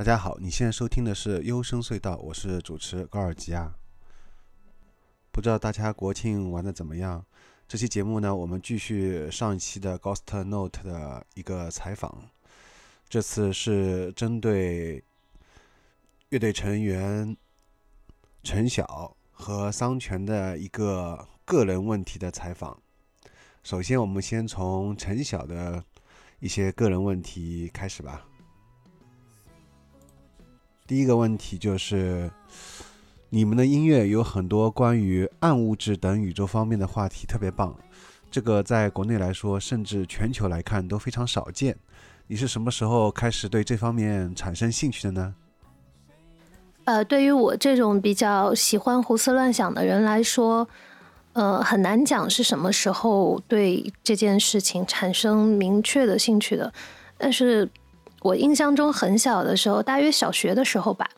大家好，你现在收听的是幽声隧道，我是主持高尔基亚。不知道大家国庆玩的怎么样？这期节目呢，我们继续上一期的 Ghost Note 的一个采访，这次是针对乐队成员陈晓和桑泉的一个个人问题的采访。首先，我们先从陈晓的一些个人问题开始吧。第一个问题就是，你们的音乐有很多关于暗物质等宇宙方面的话题，特别棒。这个在国内来说，甚至全球来看都非常少见。你是什么时候开始对这方面产生兴趣的呢？呃，对于我这种比较喜欢胡思乱想的人来说，呃，很难讲是什么时候对这件事情产生明确的兴趣的，但是。我印象中很小的时候，大约小学的时候吧，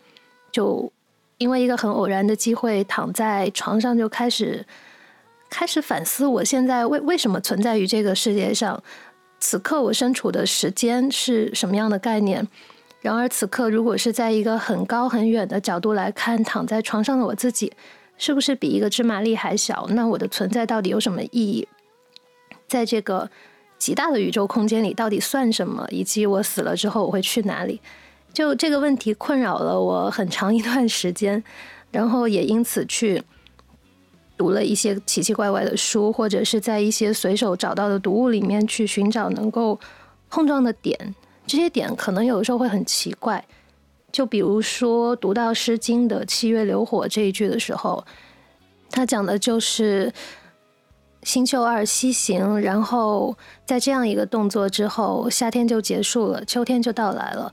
就因为一个很偶然的机会，躺在床上就开始开始反思，我现在为为什么存在于这个世界上？此刻我身处的时间是什么样的概念？然而此刻，如果是在一个很高很远的角度来看，躺在床上的我自己，是不是比一个芝麻粒还小？那我的存在到底有什么意义？在这个。极大的宇宙空间里到底算什么？以及我死了之后我会去哪里？就这个问题困扰了我很长一段时间，然后也因此去读了一些奇奇怪怪的书，或者是在一些随手找到的读物里面去寻找能够碰撞的点。这些点可能有的时候会很奇怪，就比如说读到《诗经》的“七月流火”这一句的时候，它讲的就是。星宿二西行，然后在这样一个动作之后，夏天就结束了，秋天就到来了。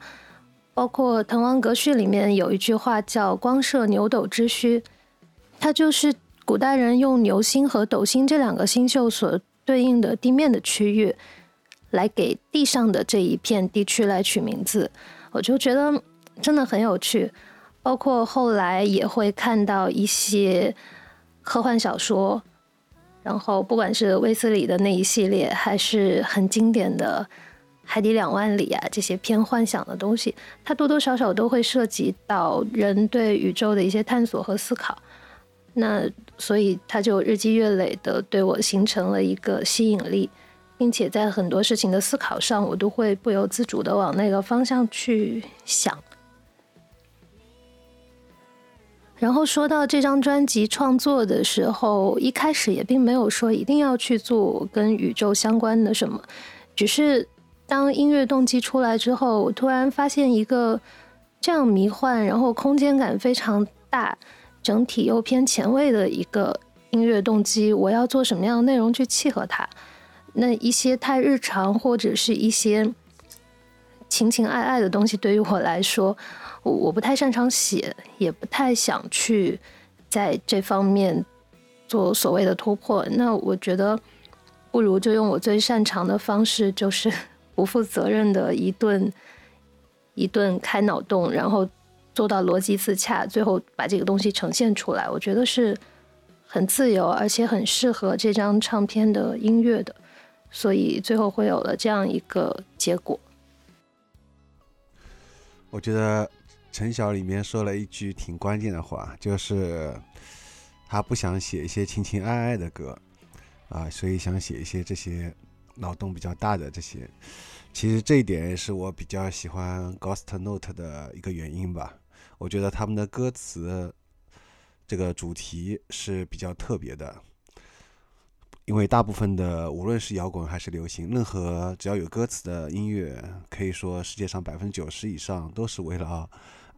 包括《滕王阁序》里面有一句话叫“光射牛斗之虚”，它就是古代人用牛星和斗星这两个星宿所对应的地面的区域，来给地上的这一片地区来取名字。我就觉得真的很有趣。包括后来也会看到一些科幻小说。然后，不管是威斯里的那一系列，还是很经典的《海底两万里》啊，这些偏幻想的东西，它多多少少都会涉及到人对宇宙的一些探索和思考。那所以，它就日积月累的对我形成了一个吸引力，并且在很多事情的思考上，我都会不由自主的往那个方向去想。然后说到这张专辑创作的时候，一开始也并没有说一定要去做跟宇宙相关的什么，只是当音乐动机出来之后，我突然发现一个这样迷幻，然后空间感非常大，整体又偏前卫的一个音乐动机，我要做什么样的内容去契合它？那一些太日常或者是一些情情爱爱的东西，对于我来说。我我不太擅长写，也不太想去在这方面做所谓的突破。那我觉得，不如就用我最擅长的方式，就是 不负责任的一顿一顿开脑洞，然后做到逻辑自洽，最后把这个东西呈现出来。我觉得是很自由，而且很适合这张唱片的音乐的，所以最后会有了这样一个结果。我觉得。陈晓里面说了一句挺关键的话，就是他不想写一些情情爱爱的歌啊，所以想写一些这些脑洞比较大的这些。其实这一点也是我比较喜欢 Ghost Note 的一个原因吧。我觉得他们的歌词这个主题是比较特别的，因为大部分的无论是摇滚还是流行，任何只要有歌词的音乐，可以说世界上百分之九十以上都是为了。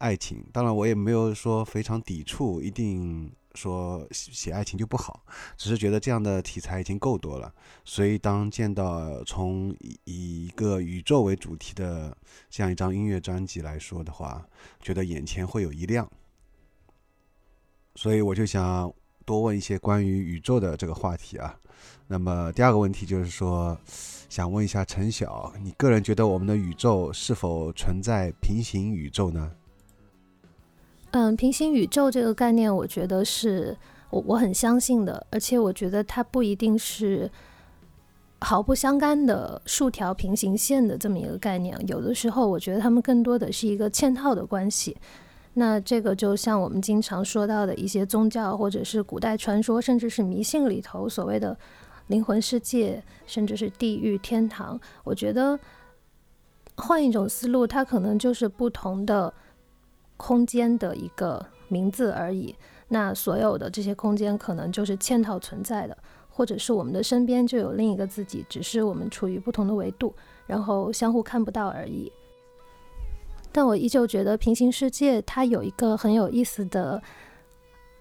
爱情，当然我也没有说非常抵触，一定说写爱情就不好，只是觉得这样的题材已经够多了。所以当见到从以一个宇宙为主题的这样一张音乐专辑来说的话，觉得眼前会有一亮。所以我就想多问一些关于宇宙的这个话题啊。那么第二个问题就是说，想问一下陈晓，你个人觉得我们的宇宙是否存在平行宇宙呢？嗯，平行宇宙这个概念，我觉得是我我很相信的，而且我觉得它不一定是毫不相干的数条平行线的这么一个概念。有的时候，我觉得它们更多的是一个嵌套的关系。那这个就像我们经常说到的一些宗教，或者是古代传说，甚至是迷信里头所谓的灵魂世界，甚至是地狱、天堂。我觉得换一种思路，它可能就是不同的。空间的一个名字而已。那所有的这些空间可能就是嵌套存在的，或者是我们的身边就有另一个自己，只是我们处于不同的维度，然后相互看不到而已。但我依旧觉得平行世界它有一个很有意思的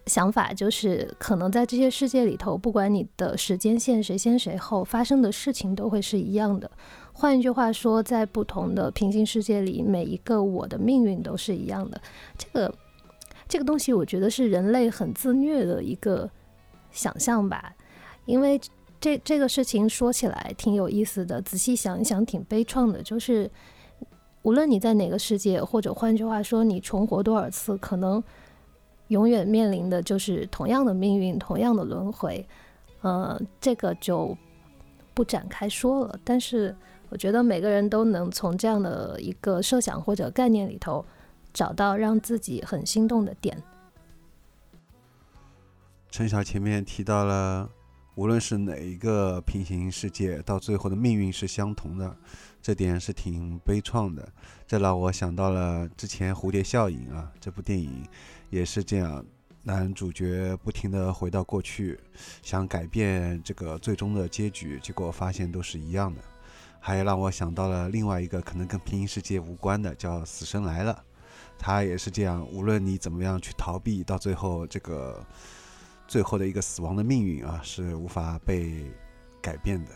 想法，就是可能在这些世界里头，不管你的时间线谁先谁后，发生的事情都会是一样的。换一句话说，在不同的平行世界里，每一个我的命运都是一样的。这个这个东西，我觉得是人类很自虐的一个想象吧。因为这这个事情说起来挺有意思的，仔细想一想，挺悲怆的。就是无论你在哪个世界，或者换句话说，你重活多少次，可能永远面临的就是同样的命运，同样的轮回。呃，这个就不展开说了。但是。我觉得每个人都能从这样的一个设想或者概念里头，找到让自己很心动的点。陈晓前面提到了，无论是哪一个平行世界，到最后的命运是相同的，这点是挺悲怆的。这让我想到了之前《蝴蝶效应》啊，这部电影也是这样，男主角不停的回到过去，想改变这个最终的结局，结果发现都是一样的。还让我想到了另外一个可能跟平行世界无关的，叫《死神来了》，他也是这样，无论你怎么样去逃避，到最后这个最后的一个死亡的命运啊，是无法被改变的。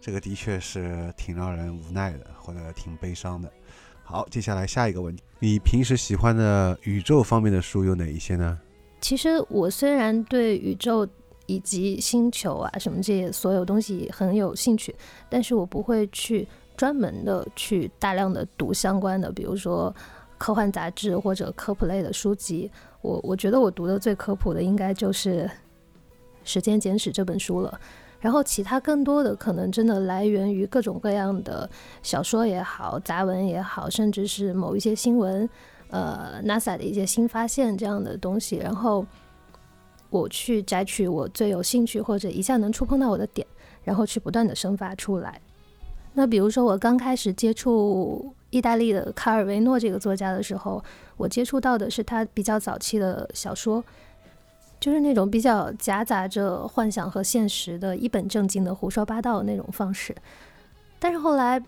这个的确是挺让人无奈的，或者挺悲伤的。好，接下来下一个问题，你平时喜欢的宇宙方面的书有哪一些呢？其实我虽然对宇宙。以及星球啊，什么这些所有东西很有兴趣，但是我不会去专门的去大量的读相关的，比如说科幻杂志或者科普类的书籍。我我觉得我读的最科普的应该就是《时间简史》这本书了。然后其他更多的可能真的来源于各种各样的小说也好，杂文也好，甚至是某一些新闻，呃，NASA 的一些新发现这样的东西，然后。我去摘取我最有兴趣或者一下能触碰到我的点，然后去不断的生发出来。那比如说我刚开始接触意大利的卡尔维诺这个作家的时候，我接触到的是他比较早期的小说，就是那种比较夹杂着幻想和现实的一本正经的胡说八道的那种方式。但是后来，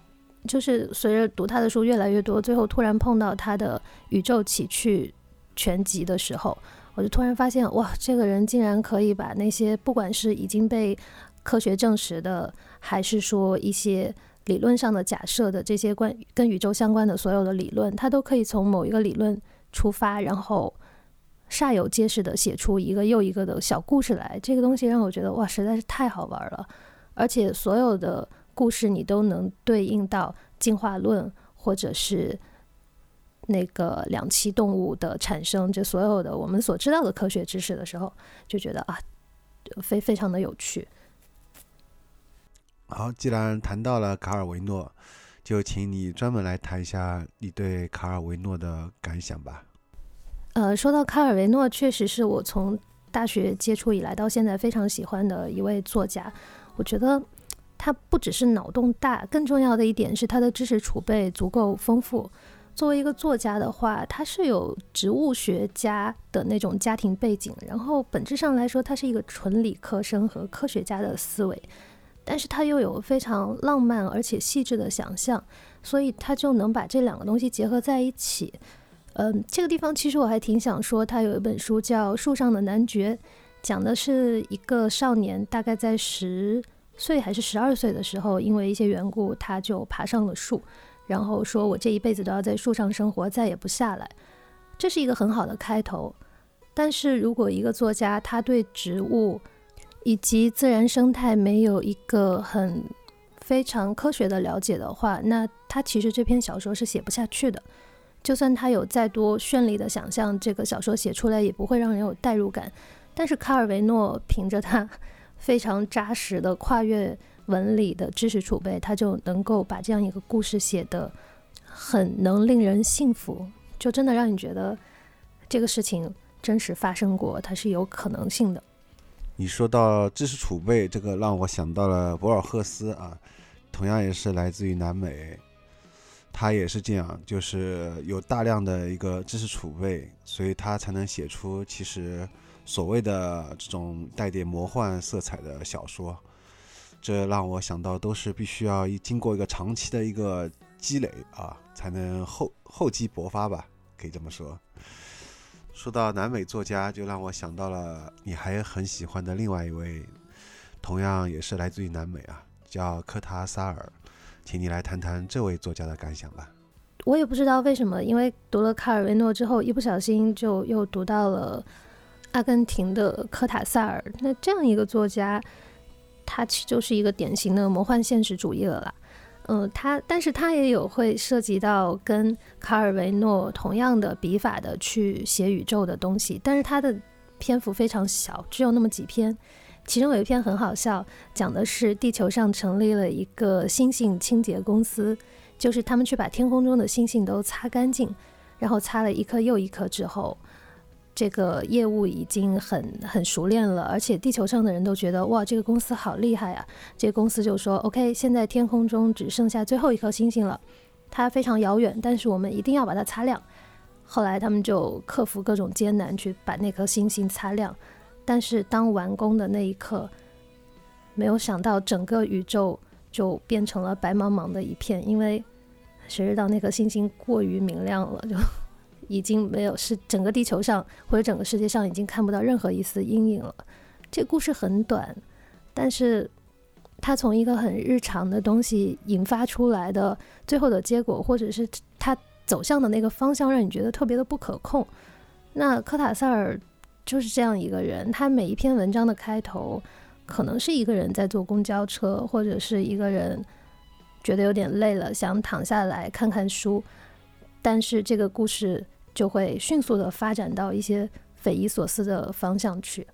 就是随着读他的书越来越多，最后突然碰到他的《宇宙奇趣全集》的时候。我就突然发现，哇，这个人竟然可以把那些不管是已经被科学证实的，还是说一些理论上的假设的这些关跟宇宙相关的所有的理论，他都可以从某一个理论出发，然后煞有介事的写出一个又一个的小故事来。这个东西让我觉得，哇，实在是太好玩了。而且所有的故事你都能对应到进化论，或者是。那个两栖动物的产生，这所有的我们所知道的科学知识的时候，就觉得啊，非非常的有趣。好，既然谈到了卡尔维诺，就请你专门来谈一下你对卡尔维诺的感想吧。呃，说到卡尔维诺，确实是我从大学接触以来到现在非常喜欢的一位作家。我觉得他不只是脑洞大，更重要的一点是他的知识储备足够丰富。作为一个作家的话，他是有植物学家的那种家庭背景，然后本质上来说，他是一个纯理科生和科学家的思维，但是他又有非常浪漫而且细致的想象，所以他就能把这两个东西结合在一起。嗯，这个地方其实我还挺想说，他有一本书叫《树上的男爵》，讲的是一个少年，大概在十岁还是十二岁的时候，因为一些缘故，他就爬上了树。然后说：“我这一辈子都要在树上生活，再也不下来。”这是一个很好的开头，但是如果一个作家他对植物以及自然生态没有一个很非常科学的了解的话，那他其实这篇小说是写不下去的。就算他有再多绚丽的想象，这个小说写出来也不会让人有代入感。但是卡尔维诺凭着他 非常扎实的跨越文理的知识储备，他就能够把这样一个故事写得很能令人信服，就真的让你觉得这个事情真实发生过，它是有可能性的。你说到知识储备，这个让我想到了博尔赫斯啊，同样也是来自于南美。他也是这样，就是有大量的一个知识储备，所以他才能写出其实所谓的这种带点魔幻色彩的小说。这让我想到，都是必须要经过一个长期的一个积累啊，才能厚厚积薄发吧，可以这么说。说到南美作家，就让我想到了你还很喜欢的另外一位，同样也是来自于南美啊，叫科塔萨尔。请你来谈谈这位作家的感想吧。我也不知道为什么，因为读了卡尔维诺之后，一不小心就又读到了阿根廷的科塔萨尔。那这样一个作家，他其实就是一个典型的魔幻现实主义了啦。嗯，他，但是他也有会涉及到跟卡尔维诺同样的笔法的去写宇宙的东西，但是他的篇幅非常小，只有那么几篇。其中有一篇很好笑，讲的是地球上成立了一个星星清洁公司，就是他们去把天空中的星星都擦干净，然后擦了一颗又一颗之后，这个业务已经很很熟练了，而且地球上的人都觉得哇，这个公司好厉害啊！这个公司就说 OK，现在天空中只剩下最后一颗星星了，它非常遥远，但是我们一定要把它擦亮。后来他们就克服各种艰难去把那颗星星擦亮。但是当完工的那一刻，没有想到整个宇宙就变成了白茫茫的一片，因为谁知道那颗星星过于明亮了，就已经没有是整个地球上或者整个世界上已经看不到任何一丝阴影了。这故事很短，但是它从一个很日常的东西引发出来的最后的结果，或者是它走向的那个方向，让你觉得特别的不可控。那科塔萨尔。就是这样一个人，他每一篇文章的开头，可能是一个人在坐公交车，或者是一个人觉得有点累了，想躺下来看看书，但是这个故事就会迅速的发展到一些匪夷所思的方向去。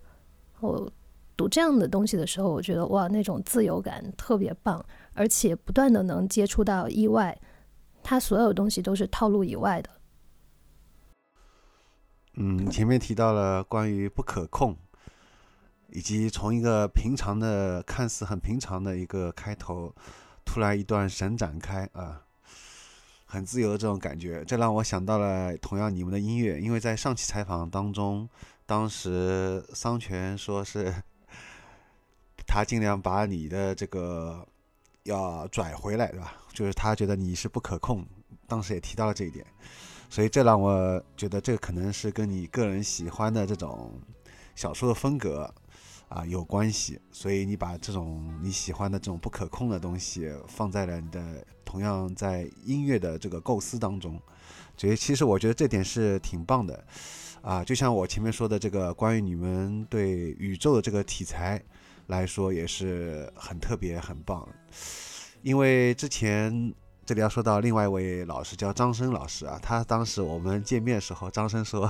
我读这样的东西的时候，我觉得哇，那种自由感特别棒，而且不断的能接触到意外，他所有东西都是套路以外的。嗯，前面提到了关于不可控，以及从一个平常的、看似很平常的一个开头，突然一段神展开啊，很自由的这种感觉，这让我想到了同样你们的音乐，因为在上期采访当中，当时桑泉说是他尽量把你的这个要拽回来，对吧？就是他觉得你是不可控，当时也提到了这一点。所以这让我觉得，这可能是跟你个人喜欢的这种小说的风格啊有关系。所以你把这种你喜欢的这种不可控的东西放在了你的同样在音乐的这个构思当中。所以其实我觉得这点是挺棒的啊。就像我前面说的，这个关于你们对宇宙的这个题材来说，也是很特别、很棒。因为之前。这里要说到另外一位老师，叫张生老师啊。他当时我们见面的时候，张生说：“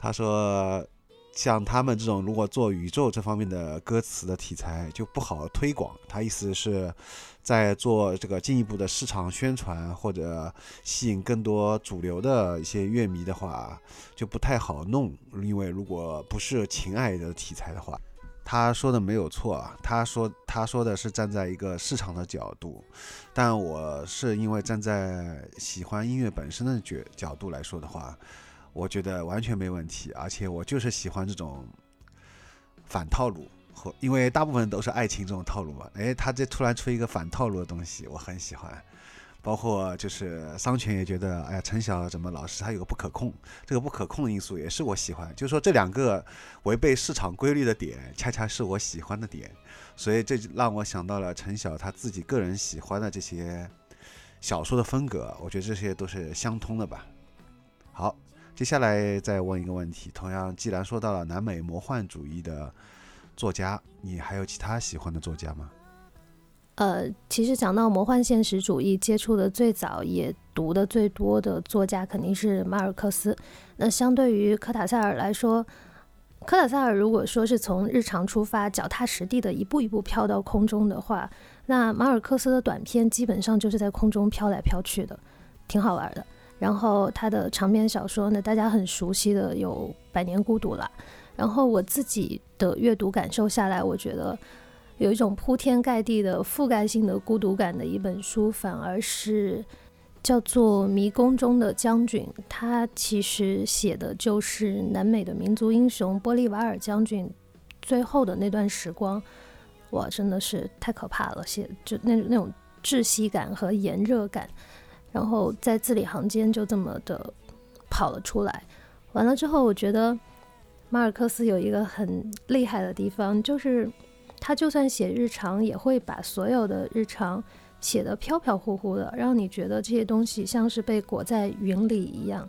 他说，像他们这种如果做宇宙这方面的歌词的题材，就不好推广。他意思是，在做这个进一步的市场宣传或者吸引更多主流的一些乐迷的话，就不太好弄。因为如果不是情爱的题材的话。”他说的没有错啊，他说他说的是站在一个市场的角度，但我是因为站在喜欢音乐本身的角角度来说的话，我觉得完全没问题，而且我就是喜欢这种反套路，或因为大部分都是爱情这种套路嘛，诶，他这突然出一个反套路的东西，我很喜欢。包括就是桑泉也觉得，哎呀，陈晓怎么老是他有个不可控，这个不可控的因素也是我喜欢。就是说这两个违背市场规律的点，恰恰是我喜欢的点，所以这让我想到了陈晓他自己个人喜欢的这些小说的风格，我觉得这些都是相通的吧。好，接下来再问一个问题，同样，既然说到了南美魔幻主义的作家，你还有其他喜欢的作家吗？呃，其实讲到魔幻现实主义，接触的最早也读的最多的作家肯定是马尔克斯。那相对于科塔塞尔来说，科塔塞尔如果说是从日常出发，脚踏实地的一步一步飘到空中的话，那马尔克斯的短篇基本上就是在空中飘来飘去的，挺好玩的。然后他的长篇小说呢，大家很熟悉的有《百年孤独》了。然后我自己的阅读感受下来，我觉得。有一种铺天盖地的覆盖性的孤独感的一本书，反而是叫做《迷宫中的将军》。他其实写的就是南美的民族英雄玻利瓦尔将军最后的那段时光。哇，真的是太可怕了！写就那那种窒息感和炎热感，然后在字里行间就这么的跑了出来。完了之后，我觉得马尔克斯有一个很厉害的地方，就是。他就算写日常，也会把所有的日常写得飘飘忽忽的，让你觉得这些东西像是被裹在云里一样。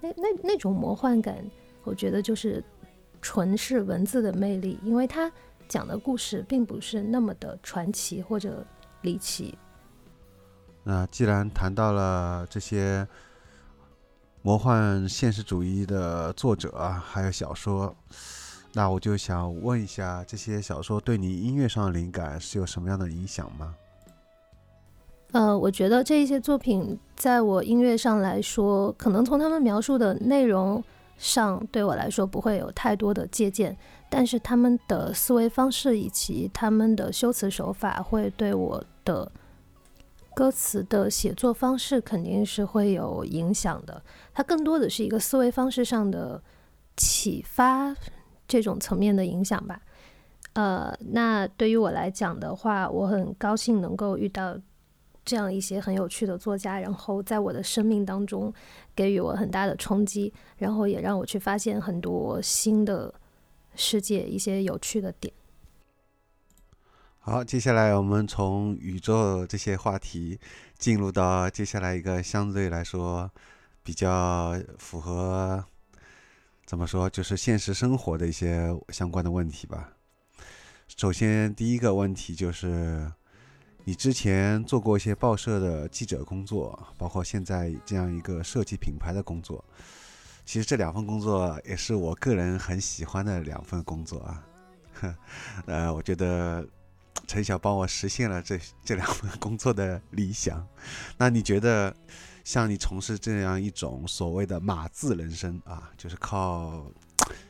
那那那种魔幻感，我觉得就是纯是文字的魅力，因为他讲的故事并不是那么的传奇或者离奇。那既然谈到了这些魔幻现实主义的作者，还有小说。那我就想问一下，这些小说对你音乐上的灵感是有什么样的影响吗？呃，我觉得这一些作品在我音乐上来说，可能从他们描述的内容上对我来说不会有太多的借鉴，但是他们的思维方式以及他们的修辞手法会对我的歌词的写作方式肯定是会有影响的。它更多的是一个思维方式上的启发。这种层面的影响吧，呃，那对于我来讲的话，我很高兴能够遇到这样一些很有趣的作家，然后在我的生命当中给予我很大的冲击，然后也让我去发现很多新的世界一些有趣的点。好，接下来我们从宇宙这些话题进入到接下来一个相对来说比较符合。怎么说？就是现实生活的一些相关的问题吧。首先，第一个问题就是，你之前做过一些报社的记者工作，包括现在这样一个设计品牌的工作。其实这两份工作也是我个人很喜欢的两份工作啊。呃，我觉得陈晓帮我实现了这这两份工作的理想。那你觉得？像你从事这样一种所谓的码字人生啊，就是靠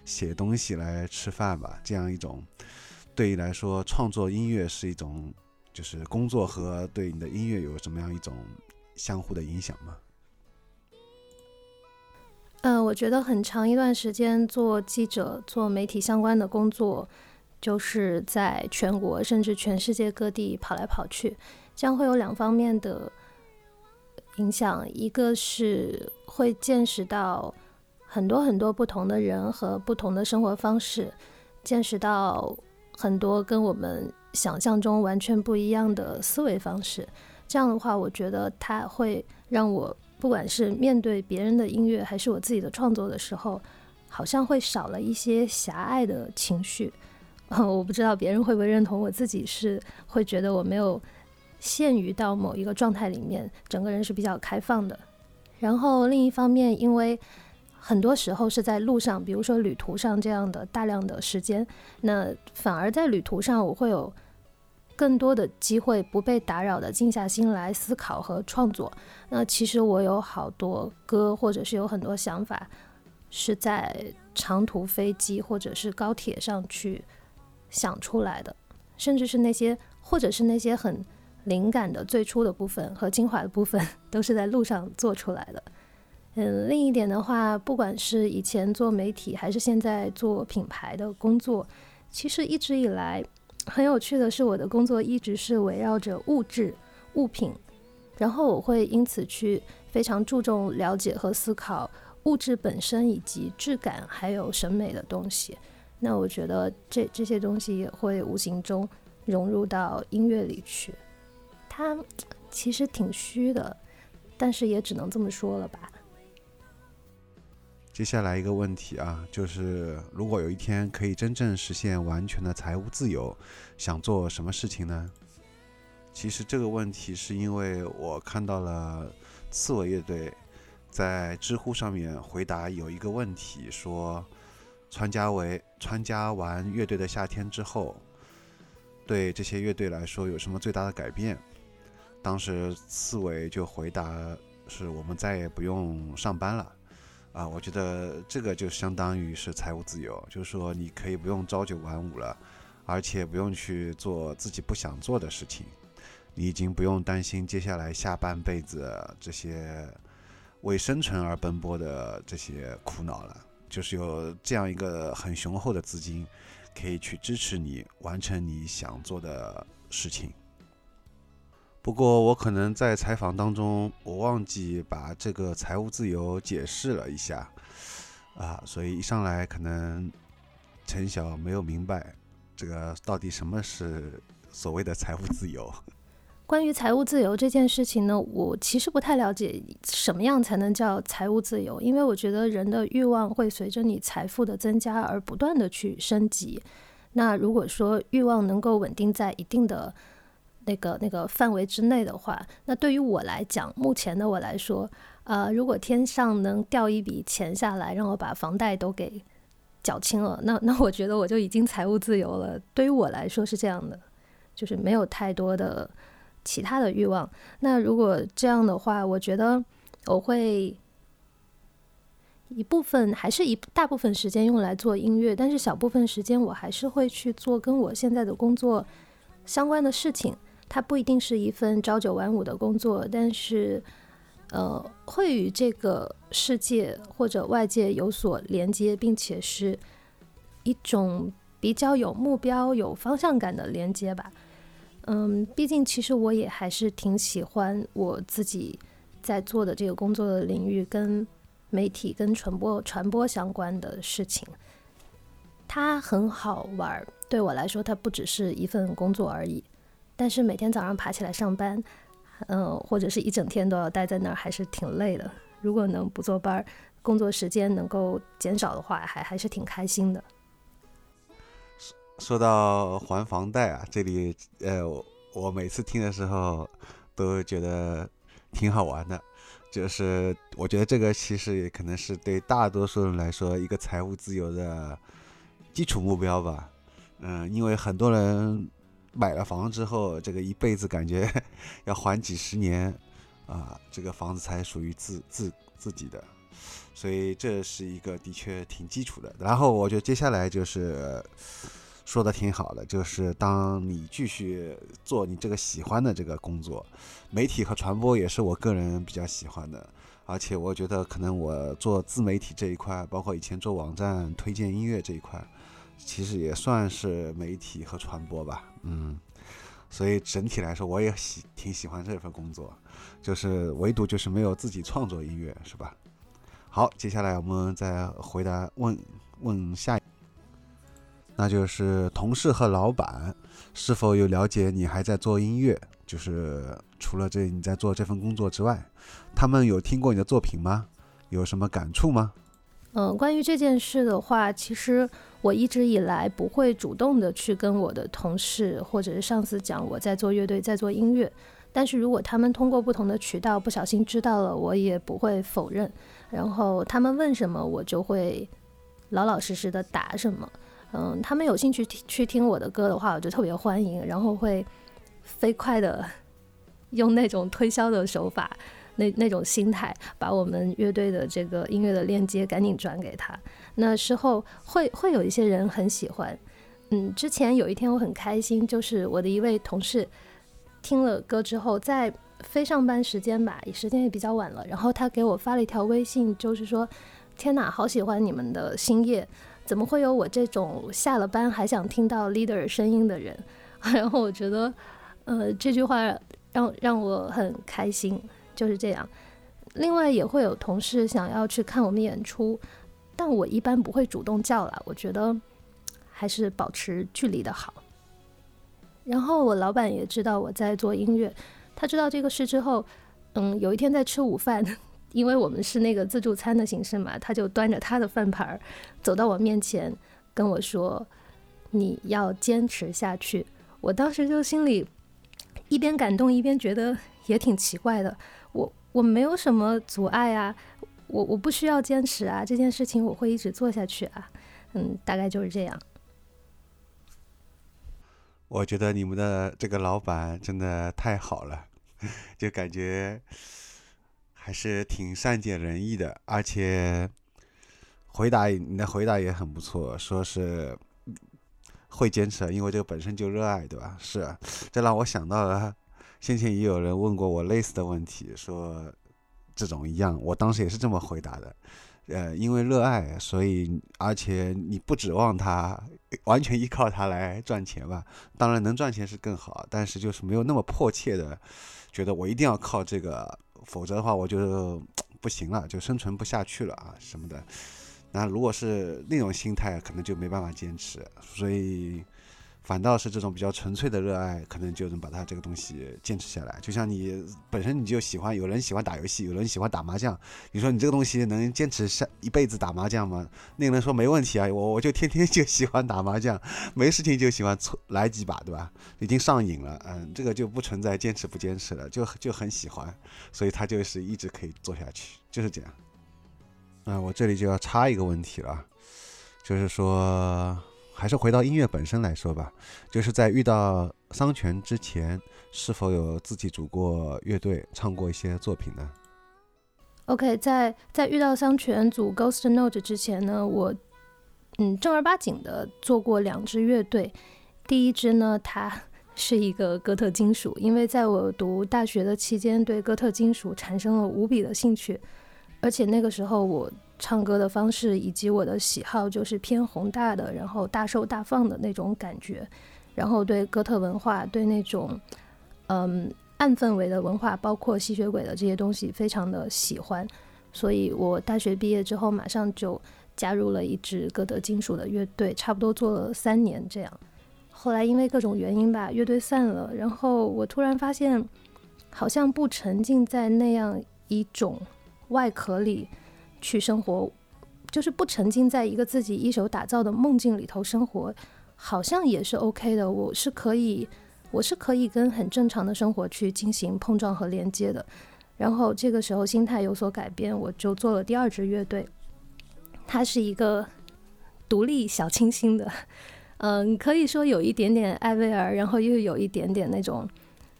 写东西来吃饭吧。这样一种对你来说，创作音乐是一种就是工作和对你的音乐有什么样一种相互的影响吗？嗯，我觉得很长一段时间做记者、做媒体相关的工作，就是在全国甚至全世界各地跑来跑去，这样会有两方面的。影响一个是会见识到很多很多不同的人和不同的生活方式，见识到很多跟我们想象中完全不一样的思维方式。这样的话，我觉得它会让我不管是面对别人的音乐还是我自己的创作的时候，好像会少了一些狭隘的情绪。我不知道别人会不会认同，我自己是会觉得我没有。限于到某一个状态里面，整个人是比较开放的。然后另一方面，因为很多时候是在路上，比如说旅途上这样的大量的时间，那反而在旅途上我会有更多的机会不被打扰的静下心来思考和创作。那其实我有好多歌，或者是有很多想法，是在长途飞机或者是高铁上去想出来的，甚至是那些，或者是那些很。灵感的最初的部分和精华的部分 都是在路上做出来的。嗯，另一点的话，不管是以前做媒体还是现在做品牌的工作，其实一直以来很有趣的是，我的工作一直是围绕着物质物品，然后我会因此去非常注重了解和思考物质本身以及质感还有审美的东西。那我觉得这这些东西也会无形中融入到音乐里去。他其实挺虚的，但是也只能这么说了吧。接下来一个问题啊，就是如果有一天可以真正实现完全的财务自由，想做什么事情呢？其实这个问题是因为我看到了刺猬乐队在知乎上面回答有一个问题，说参加为参加完乐队的夏天之后，对这些乐队来说有什么最大的改变？当时刺猬就回答是我们再也不用上班了。啊，我觉得这个就相当于是财务自由，就是说你可以不用朝九晚五了，而且不用去做自己不想做的事情，你已经不用担心接下来下半辈子这些为生存而奔波的这些苦恼了，就是有这样一个很雄厚的资金，可以去支持你完成你想做的事情。不过我可能在采访当中，我忘记把这个财务自由解释了一下，啊，所以一上来可能陈晓没有明白这个到底什么是所谓的财务自由。关于财务自由这件事情呢，我其实不太了解什么样才能叫财务自由，因为我觉得人的欲望会随着你财富的增加而不断的去升级。那如果说欲望能够稳定在一定的那个那个范围之内的话，那对于我来讲，目前的我来说，呃，如果天上能掉一笔钱下来，让我把房贷都给缴清了，那那我觉得我就已经财务自由了。对于我来说是这样的，就是没有太多的其他的欲望。那如果这样的话，我觉得我会一部分还是一大部分时间用来做音乐，但是小部分时间我还是会去做跟我现在的工作相关的事情。它不一定是一份朝九晚五的工作，但是，呃，会与这个世界或者外界有所连接，并且是一种比较有目标、有方向感的连接吧。嗯，毕竟其实我也还是挺喜欢我自己在做的这个工作的领域，跟媒体、跟传播、传播相关的事情。它很好玩，对我来说，它不只是一份工作而已。但是每天早上爬起来上班，嗯，或者是一整天都要待在那儿，还是挺累的。如果能不坐班儿，工作时间能够减少的话，还还是挺开心的。说说到还房贷啊，这里呃，我每次听的时候都觉得挺好玩的。就是我觉得这个其实也可能是对大多数人来说一个财务自由的基础目标吧。嗯，因为很多人。买了房之后，这个一辈子感觉 要还几十年啊，这个房子才属于自自自己的，所以这是一个的确挺基础的。然后我觉得接下来就是说的挺好的，就是当你继续做你这个喜欢的这个工作，媒体和传播也是我个人比较喜欢的，而且我觉得可能我做自媒体这一块，包括以前做网站推荐音乐这一块。其实也算是媒体和传播吧，嗯，所以整体来说，我也喜挺喜欢这份工作，就是唯独就是没有自己创作音乐，是吧？好，接下来我们再回答问问下，那就是同事和老板是否有了解你还在做音乐？就是除了这你在做这份工作之外，他们有听过你的作品吗？有什么感触吗？嗯，关于这件事的话，其实我一直以来不会主动的去跟我的同事或者是上司讲我在做乐队，在做音乐。但是如果他们通过不同的渠道不小心知道了，我也不会否认。然后他们问什么，我就会老老实实的答什么。嗯，他们有兴趣去听我的歌的话，我就特别欢迎，然后会飞快的 用那种推销的手法。那那种心态，把我们乐队的这个音乐的链接赶紧转给他。那时候会会有一些人很喜欢。嗯，之前有一天我很开心，就是我的一位同事听了歌之后，在非上班时间吧，时间也比较晚了，然后他给我发了一条微信，就是说：“天哪，好喜欢你们的星夜，怎么会有我这种下了班还想听到 leader 声音的人？” 然后我觉得，呃，这句话让让我很开心。就是这样，另外也会有同事想要去看我们演出，但我一般不会主动叫了，我觉得还是保持距离的好。然后我老板也知道我在做音乐，他知道这个事之后，嗯，有一天在吃午饭，因为我们是那个自助餐的形式嘛，他就端着他的饭盘儿走到我面前，跟我说：“你要坚持下去。”我当时就心里一边感动，一边觉得也挺奇怪的。我我没有什么阻碍啊，我我不需要坚持啊，这件事情我会一直做下去啊。嗯，大概就是这样。我觉得你们的这个老板真的太好了，就感觉还是挺善解人意的，而且回答你的回答也很不错，说是会坚持，因为这个本身就热爱，对吧？是，这让我想到了先前也有人问过我类似的问题，说这种一样，我当时也是这么回答的。呃，因为热爱，所以而且你不指望他完全依靠他来赚钱吧？当然能赚钱是更好，但是就是没有那么迫切的觉得我一定要靠这个，否则的话我就不行了，就生存不下去了啊什么的。那如果是那种心态，可能就没办法坚持，所以。反倒是这种比较纯粹的热爱，可能就能把它这个东西坚持下来。就像你本身你就喜欢，有人喜欢打游戏，有人喜欢打麻将。你说你这个东西能坚持下一辈子打麻将吗？那个人说没问题啊，我我就天天就喜欢打麻将，没事情就喜欢凑来几把，对吧？已经上瘾了，嗯，这个就不存在坚持不坚持了，就就很喜欢，所以他就是一直可以做下去，就是这样。啊，我这里就要插一个问题了，就是说。还是回到音乐本身来说吧，就是在遇到桑泉之前，是否有自己组过乐队，唱过一些作品呢？OK，在在遇到桑泉组 Ghost Note 之前呢，我嗯正儿八经的做过两支乐队。第一支呢，它 是一个哥特金属，因为在我读大学的期间，对哥特金属产生了无比的兴趣，而且那个时候我。唱歌的方式以及我的喜好就是偏宏大的，然后大受大放的那种感觉，然后对哥特文化，对那种嗯暗氛围的文化，包括吸血鬼的这些东西，非常的喜欢。所以我大学毕业之后，马上就加入了一支哥德金属的乐队，差不多做了三年这样。后来因为各种原因吧，乐队散了，然后我突然发现，好像不沉浸在那样一种外壳里。去生活，就是不沉浸在一个自己一手打造的梦境里头生活，好像也是 OK 的。我是可以，我是可以跟很正常的生活去进行碰撞和连接的。然后这个时候心态有所改变，我就做了第二支乐队。它是一个独立小清新的，嗯，可以说有一点点艾薇儿，然后又有一点点那种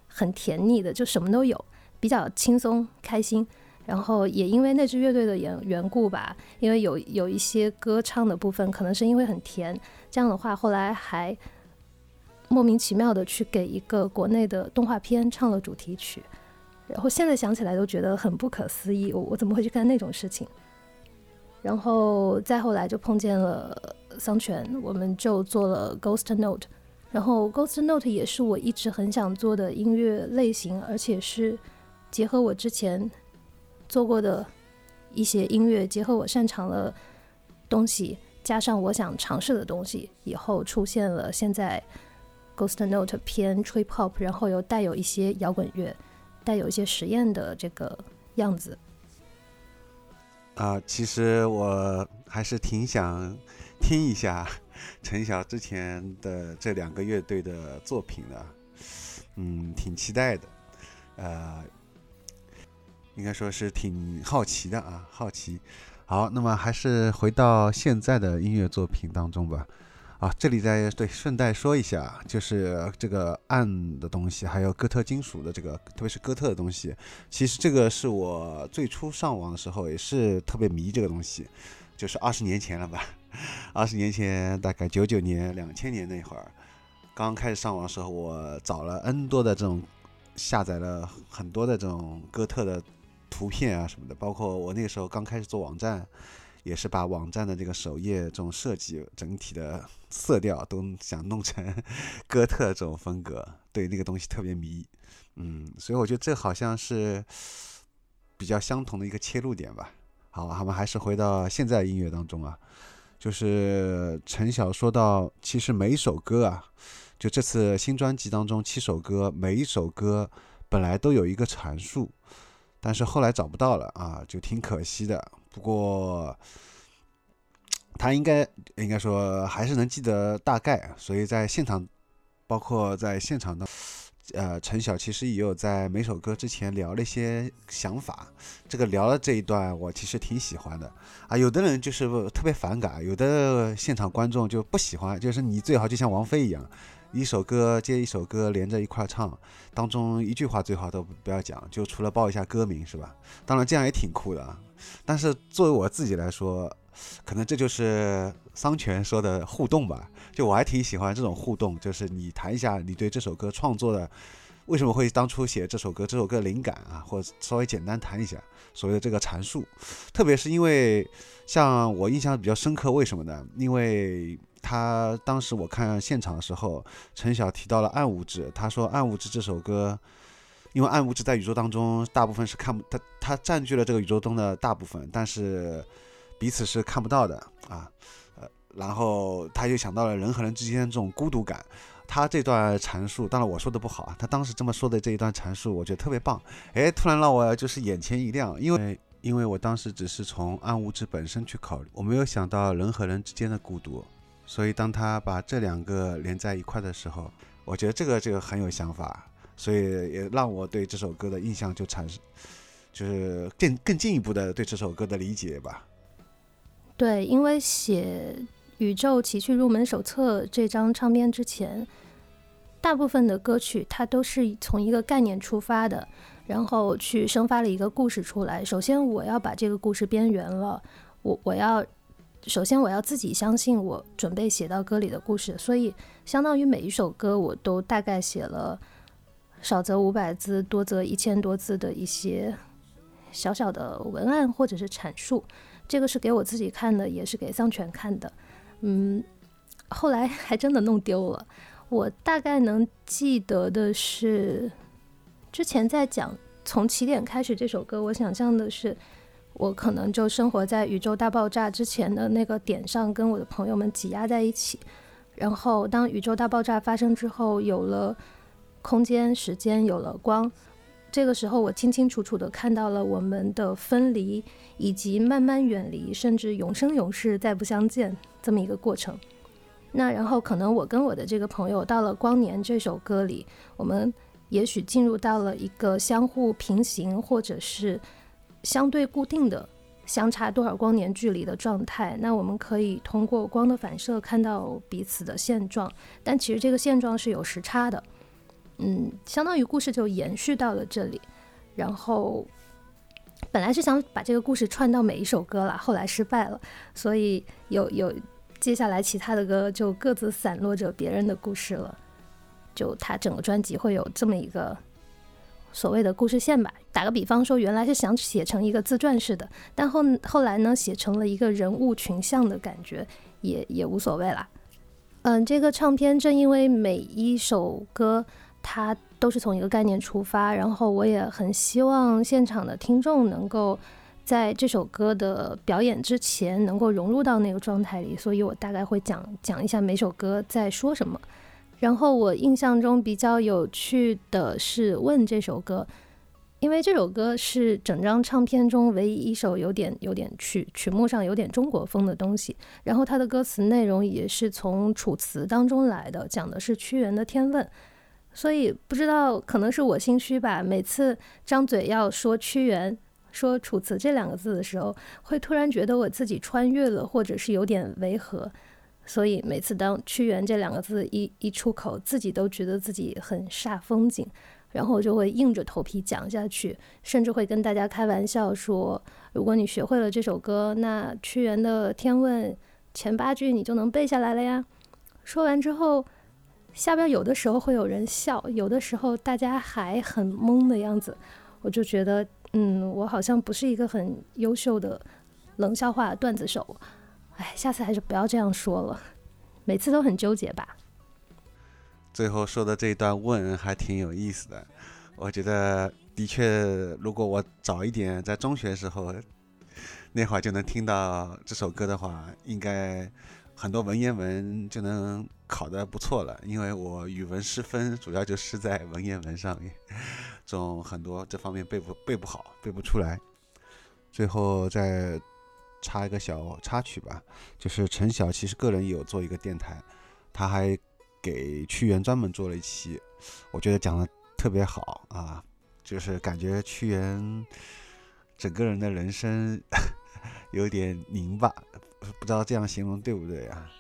很甜腻的，就什么都有，比较轻松开心。然后也因为那支乐队的缘缘故吧，因为有有一些歌唱的部分，可能是因为很甜，这样的话，后来还莫名其妙的去给一个国内的动画片唱了主题曲，然后现在想起来都觉得很不可思议，我我怎么会去干那种事情？然后再后来就碰见了桑泉，我们就做了 Ghost Note，然后 Ghost Note 也是我一直很想做的音乐类型，而且是结合我之前。做过的一些音乐，结合我擅长的东西，加上我想尝试的东西，以后出现了现在 Ghost Note 偏 Trip Hop，然后又带有一些摇滚乐，带有一些实验的这个样子。啊，其实我还是挺想听一下陈晓之前的这两个乐队的作品的，嗯，挺期待的，呃。应该说是挺好奇的啊，好奇。好，那么还是回到现在的音乐作品当中吧。啊，这里再对顺带说一下，就是这个暗的东西，还有哥特金属的这个，特别是哥特的东西。其实这个是我最初上网的时候也是特别迷这个东西，就是二十年前了吧。二十年前，大概九九年、两千年那会儿，刚开始上网的时候，我找了 N 多的这种，下载了很多的这种哥特的。图片啊什么的，包括我那个时候刚开始做网站，也是把网站的这个首页这种设计整体的色调都想弄成哥特这种风格，对那个东西特别迷，嗯，所以我觉得这好像是比较相同的一个切入点吧。好，我们还是回到现在音乐当中啊，就是陈晓说到，其实每一首歌啊，就这次新专辑当中七首歌，每一首歌本来都有一个阐述。但是后来找不到了啊，就挺可惜的。不过他应该应该说还是能记得大概，所以在现场，包括在现场的。呃，陈晓其实也有在每首歌之前聊了一些想法，这个聊了这一段我其实挺喜欢的啊。有的人就是特别反感，有的现场观众就不喜欢，就是你最好就像王菲一样，一首歌接一首歌连着一块唱，当中一句话最好都不要讲，就除了报一下歌名是吧？当然这样也挺酷的啊。但是作为我自己来说，可能这就是桑泉说的互动吧，就我还挺喜欢这种互动，就是你谈一下你对这首歌创作的为什么会当初写这首歌，这首歌灵感啊，或者稍微简单谈一下所谓的这个阐述，特别是因为像我印象比较深刻，为什么呢？因为他当时我看现场的时候，陈晓提到了暗物质，他说暗物质这首歌。因为暗物质在宇宙当中大部分是看不，他他占据了这个宇宙中的大部分，但是彼此是看不到的啊，呃，然后他就想到了人和人之间这种孤独感。他这段阐述，当然我说的不好啊，他当时这么说的这一段阐述，我觉得特别棒。哎，突然让我就是眼前一亮，因为因为我当时只是从暗物质本身去考虑，我没有想到人和人之间的孤独，所以当他把这两个连在一块的时候，我觉得这个这个很有想法。所以也让我对这首歌的印象就产生，就是更更进一步的对这首歌的理解吧。对，因为写《宇宙奇趣入门手册》这张唱片之前，大部分的歌曲它都是从一个概念出发的，然后去生发了一个故事出来。首先，我要把这个故事编圆了，我我要首先我要自己相信我准备写到歌里的故事，所以相当于每一首歌我都大概写了。少则五百字，多则一千多字的一些小小的文案或者是阐述，这个是给我自己看的，也是给桑泉看的。嗯，后来还真的弄丢了。我大概能记得的是，之前在讲从起点开始这首歌，我想象的是，我可能就生活在宇宙大爆炸之前的那个点上，跟我的朋友们挤压在一起。然后当宇宙大爆炸发生之后，有了。空间、时间有了光，这个时候我清清楚楚地看到了我们的分离，以及慢慢远离，甚至永生永世再不相见这么一个过程。那然后可能我跟我的这个朋友到了《光年》这首歌里，我们也许进入到了一个相互平行或者是相对固定的、相差多少光年距离的状态。那我们可以通过光的反射看到彼此的现状，但其实这个现状是有时差的。嗯，相当于故事就延续到了这里，然后本来是想把这个故事串到每一首歌了，后来失败了，所以有有接下来其他的歌就各自散落着别人的故事了，就他整个专辑会有这么一个所谓的故事线吧。打个比方说，原来是想写成一个自传式的，但后后来呢写成了一个人物群像的感觉，也也无所谓啦。嗯，这个唱片正因为每一首歌。它都是从一个概念出发，然后我也很希望现场的听众能够在这首歌的表演之前能够融入到那个状态里，所以我大概会讲讲一下每首歌在说什么。然后我印象中比较有趣的是《问》这首歌，因为这首歌是整张唱片中唯一一首有点有点曲曲目上有点中国风的东西，然后它的歌词内容也是从《楚辞》当中来的，讲的是屈原的《天问》。所以不知道，可能是我心虚吧。每次张嘴要说屈原、说楚辞这两个字的时候，会突然觉得我自己穿越了，或者是有点违和。所以每次当屈原这两个字一一出口，自己都觉得自己很煞风景，然后我就会硬着头皮讲下去，甚至会跟大家开玩笑说：如果你学会了这首歌，那屈原的《天问》前八句你就能背下来了呀。说完之后。下边有的时候会有人笑，有的时候大家还很懵的样子，我就觉得，嗯，我好像不是一个很优秀的冷笑话段子手，哎，下次还是不要这样说了，每次都很纠结吧。最后说的这一段问还挺有意思的，我觉得的确，如果我早一点在中学时候那会儿就能听到这首歌的话，应该。很多文言文就能考得不错了，因为我语文失分主要就失在文言文上面。这种很多这方面背不背不好，背不出来。最后再插一个小插曲吧，就是陈晓其实个人有做一个电台，他还给屈原专门做了一期，我觉得讲的特别好啊，就是感觉屈原整个人的人生 有点拧巴，不知道这样形容对不对啊？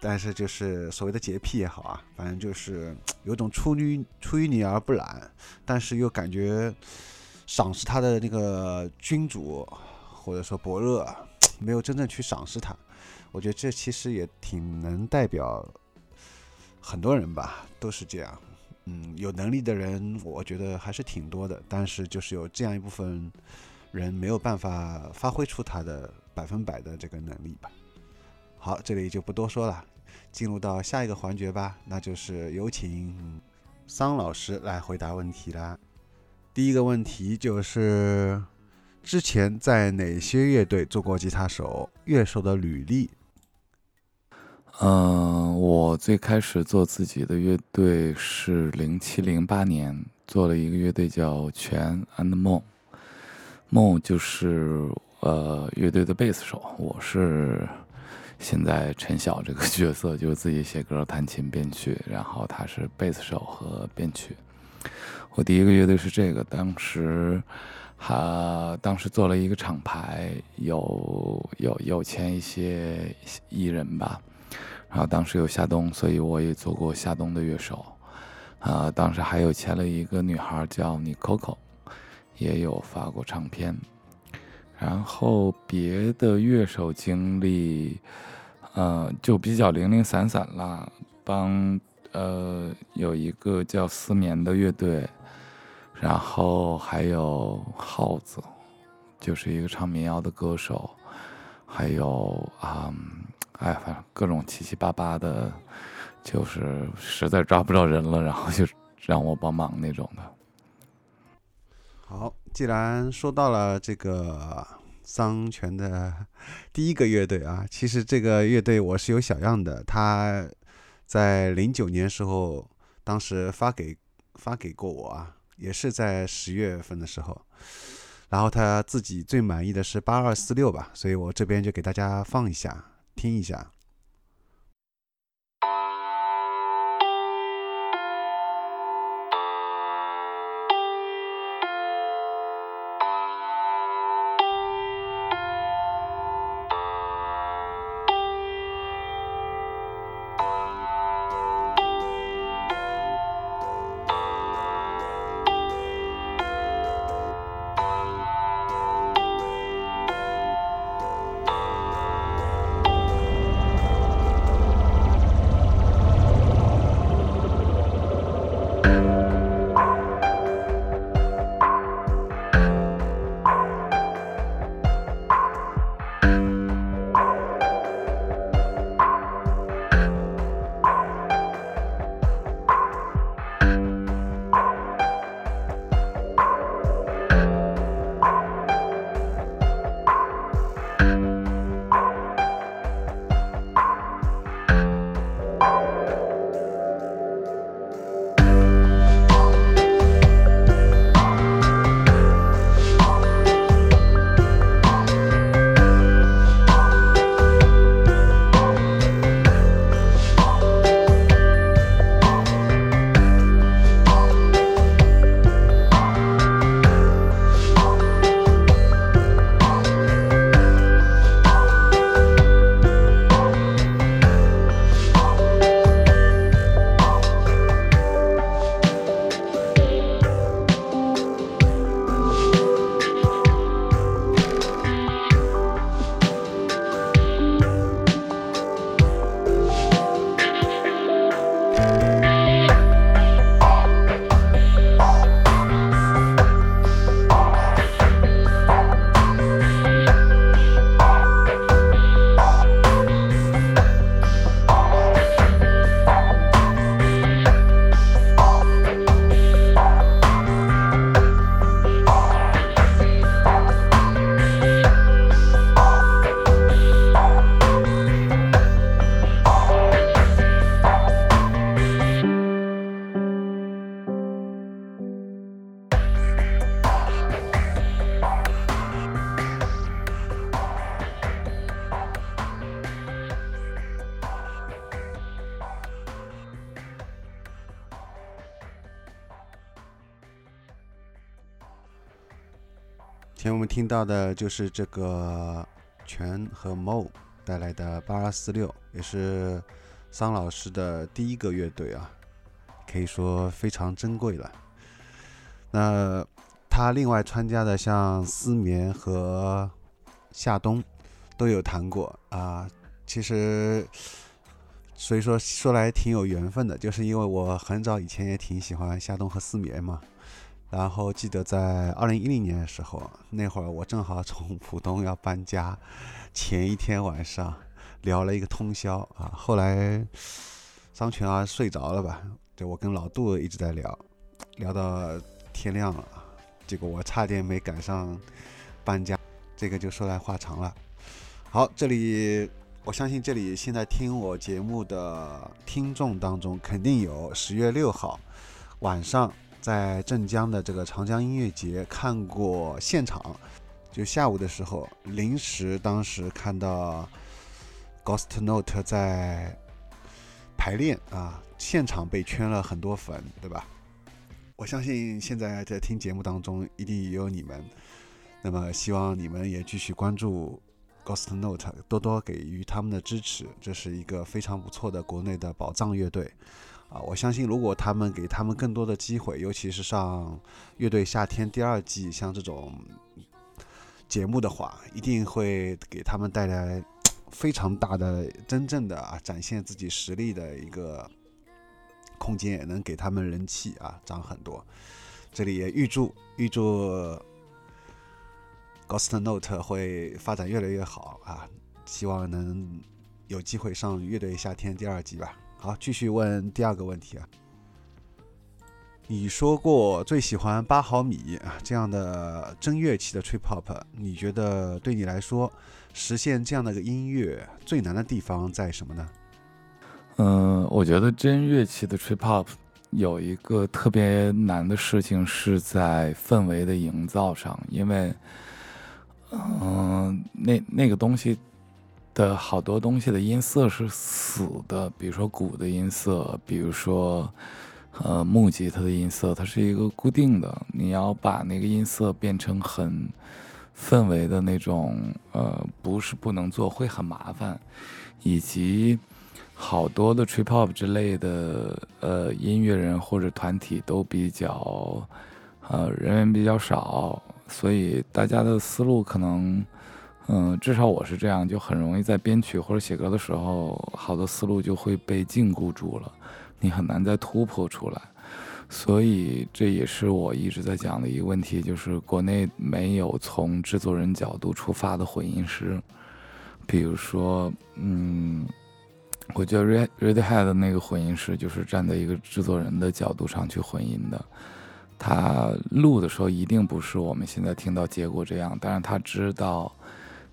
但是就是所谓的洁癖也好啊，反正就是有种出淤出淤泥而不染，但是又感觉赏识他的那个君主或者说伯乐没有真正去赏识他。我觉得这其实也挺能代表很多人吧，都是这样。嗯，有能力的人我觉得还是挺多的，但是就是有这样一部分人没有办法发挥出他的百分百的这个能力吧。好，这里就不多说了。进入到下一个环节吧，那就是有请桑老师来回答问题啦。第一个问题就是之前在哪些乐队做过吉他手？乐手的履历。嗯，我最开始做自己的乐队是零七零八年做了一个乐队叫全 and 梦，梦就是呃乐队的贝斯手，我是。现在陈晓这个角色就是自己写歌、弹琴、编曲，然后他是贝斯手和编曲。我第一个乐队是这个，当时还当时做了一个厂牌，有有有签一些艺人吧，然后当时有夏冬，所以我也做过夏冬的乐手。啊，当时还有签了一个女孩叫你 Coco，也有发过唱片。然后别的乐手经历，呃，就比较零零散散啦。帮呃有一个叫思眠的乐队，然后还有耗子，就是一个唱民谣的歌手，还有啊，哎，反正各种七七八八的，就是实在抓不着人了，然后就让我帮忙那种的。好，既然说到了这个桑泉的第一个乐队啊，其实这个乐队我是有小样的，他在零九年时候，当时发给发给过我啊，也是在十月份的时候，然后他自己最满意的是八二四六吧，所以我这边就给大家放一下，听一下。听到的就是这个全和 Mo 带来的八二四六，也是桑老师的第一个乐队啊，可以说非常珍贵了。那他另外参加的像思眠和夏冬都有弹过啊，其实所以说说来挺有缘分的，就是因为我很早以前也挺喜欢夏冬和思眠嘛。然后记得在二零一零年的时候，那会儿我正好从浦东要搬家，前一天晚上聊了一个通宵啊。后来张全儿睡着了吧，就我跟老杜一直在聊，聊到天亮了，结果我差点没赶上搬家，这个就说来话长了。好，这里我相信这里现在听我节目的听众当中，肯定有十月六号晚上。在镇江的这个长江音乐节看过现场，就下午的时候，临时当时看到 Ghost Note 在排练啊，现场被圈了很多粉，对吧？我相信现在在听节目当中一定也有你们，那么希望你们也继续关注 Ghost Note，多多给予他们的支持，这是一个非常不错的国内的宝藏乐队。啊，我相信如果他们给他们更多的机会，尤其是上乐队夏天第二季像这种节目的话，一定会给他们带来非常大的、真正的啊展现自己实力的一个空间，也能给他们人气啊涨很多。这里也预祝预祝 Ghost Note 会发展越来越好啊，希望能有机会上乐队夏天第二季吧。好，继续问第二个问题啊。你说过最喜欢八毫米啊这样的真乐器的 trip hop，你觉得对你来说实现这样的一个音乐最难的地方在什么呢？嗯，我觉得真乐器的 trip hop 有一个特别难的事情是在氛围的营造上，因为，嗯，那那个东西。的好多东西的音色是死的，比如说鼓的音色，比如说，呃，木吉他的音色，它是一个固定的。你要把那个音色变成很氛围的那种，呃，不是不能做，会很麻烦。以及好多的 trip hop 之类的，呃，音乐人或者团体都比较，呃，人员比较少，所以大家的思路可能。嗯，至少我是这样，就很容易在编曲或者写歌的时候，好多思路就会被禁锢住了，你很难再突破出来。所以这也是我一直在讲的一个问题，就是国内没有从制作人角度出发的混音师。比如说，嗯，我觉得 Red Redhead 那个混音师就是站在一个制作人的角度上去混音的，他录的时候一定不是我们现在听到结果这样，但是他知道。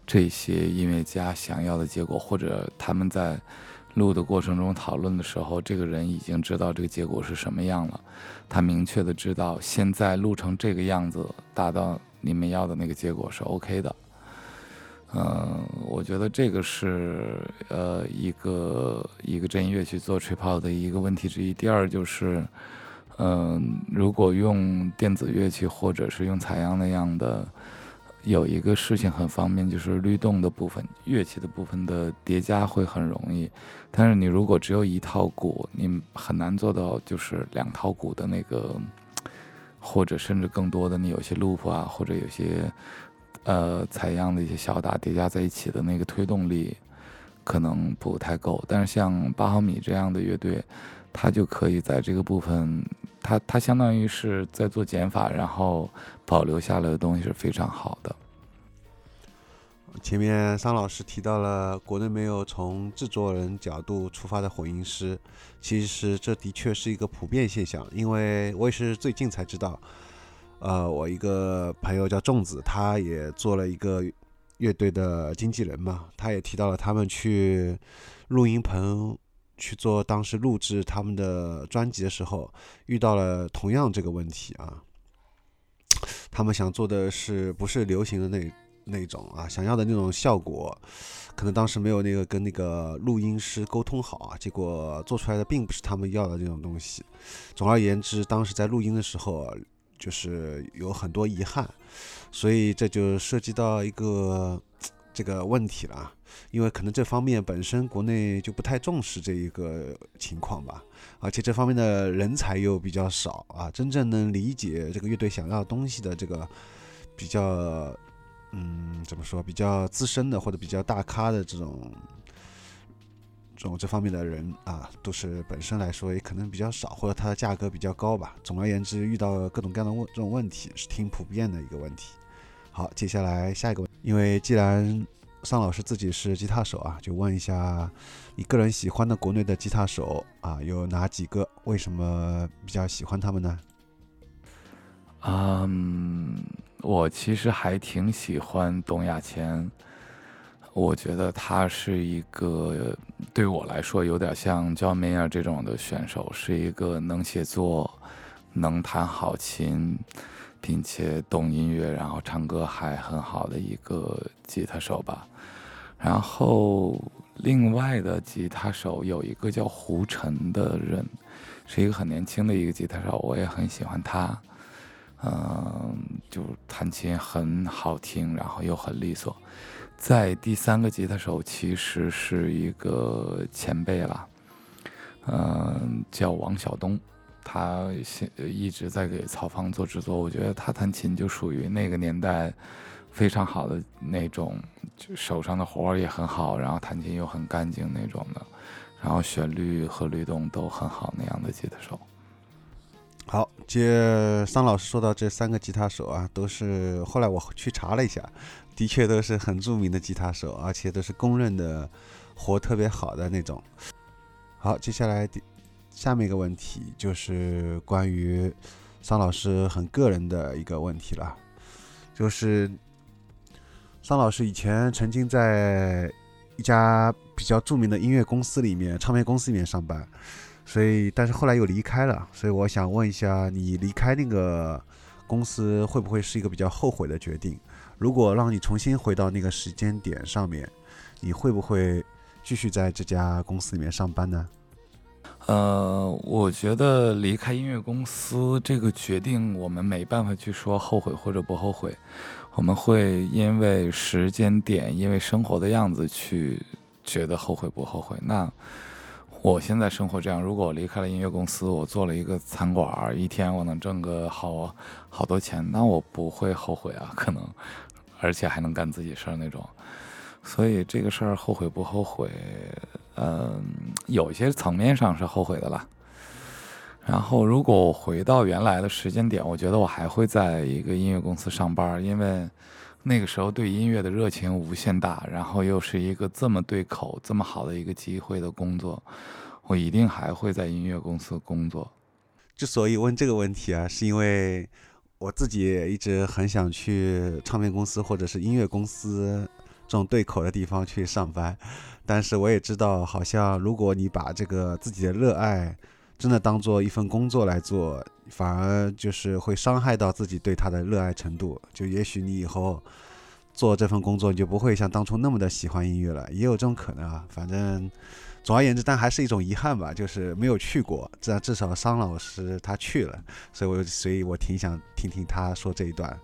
这些音乐家想要的结果，或者他们在录的过程中讨论的时候，这个人已经知道这个结果是什么样了。他明确的知道，现在录成这个样子，达到你们要的那个结果是 OK 的。嗯，我觉得这个是呃一个一个真音乐去做吹泡的一个问题之一。第二就是，嗯，如果用电子乐器或者是用采样那样的。有一个事情很方便，就是律动的部分、乐器的部分的叠加会很容易。但是你如果只有一套鼓，你很难做到就是两套鼓的那个，或者甚至更多的，你有些 loop 啊，或者有些呃采样的一些小打叠加在一起的那个推动力，可能不太够。但是像八毫米这样的乐队，它就可以在这个部分。它它相当于是在做减法，然后保留下来的东西是非常好的。前面桑老师提到了国内没有从制作人角度出发的混音师，其实这的确是一个普遍现象。因为我也是最近才知道，呃，我一个朋友叫粽子，他也做了一个乐队的经纪人嘛，他也提到了他们去录音棚。去做当时录制他们的专辑的时候，遇到了同样这个问题啊。他们想做的是不是流行的那那种啊，想要的那种效果，可能当时没有那个跟那个录音师沟通好啊，结果做出来的并不是他们要的那种东西。总而言之，当时在录音的时候，就是有很多遗憾，所以这就涉及到一个这个问题了，因为可能这方面本身国内就不太重视这一个情况吧，而且这方面的人才又比较少啊，真正能理解这个乐队想要东西的这个比较，嗯，怎么说，比较资深的或者比较大咖的这种。这种这方面的人啊，都是本身来说也可能比较少，或者它的价格比较高吧。总而言之，遇到各种各样的问这种问题是挺普遍的一个问题。好，接下来下一个问，因为既然桑老师自己是吉他手啊，就问一下你个人喜欢的国内的吉他手啊有哪几个？为什么比较喜欢他们呢？嗯，我其实还挺喜欢董亚千。我觉得他是一个对我来说有点像 John 这种的选手，是一个能写作、能弹好琴，并且懂音乐，然后唱歌还很好的一个吉他手吧。然后另外的吉他手有一个叫胡晨的人，是一个很年轻的一个吉他手，我也很喜欢他。嗯，就弹琴很好听，然后又很利索。在第三个吉他手其实是一个前辈了，嗯，叫王晓东，他现一直在给曹方做制作。我觉得他弹琴就属于那个年代非常好的那种，就手上的活儿也很好，然后弹琴又很干净那种的，然后旋律和律动都很好那样的吉他手。好，接桑老师说到这三个吉他手啊，都是后来我去查了一下。的确都是很著名的吉他手，而且都是公认的活特别好的那种。好，接下来下面一个问题就是关于桑老师很个人的一个问题了，就是桑老师以前曾经在一家比较著名的音乐公司里面，唱片公司里面上班，所以但是后来又离开了，所以我想问一下，你离开那个公司会不会是一个比较后悔的决定？如果让你重新回到那个时间点上面，你会不会继续在这家公司里面上班呢？呃，我觉得离开音乐公司这个决定，我们没办法去说后悔或者不后悔。我们会因为时间点，因为生活的样子去觉得后悔不后悔。那我现在生活这样，如果我离开了音乐公司，我做了一个餐馆，一天我能挣个好好多钱，那我不会后悔啊，可能。而且还能干自己事儿那种，所以这个事儿后悔不后悔？嗯，有些层面上是后悔的啦。然后，如果我回到原来的时间点，我觉得我还会在一个音乐公司上班，因为那个时候对音乐的热情无限大，然后又是一个这么对口、这么好的一个机会的工作，我一定还会在音乐公司工作。之所以问这个问题啊，是因为。我自己也一直很想去唱片公司或者是音乐公司这种对口的地方去上班，但是我也知道，好像如果你把这个自己的热爱真的当做一份工作来做，反而就是会伤害到自己对他的热爱程度。就也许你以后做这份工作，你就不会像当初那么的喜欢音乐了，也有这种可能啊。反正。总而言之，但还是一种遗憾吧，就是没有去过。这至少桑老师他去了，所以我所以我挺想听听他说这一段。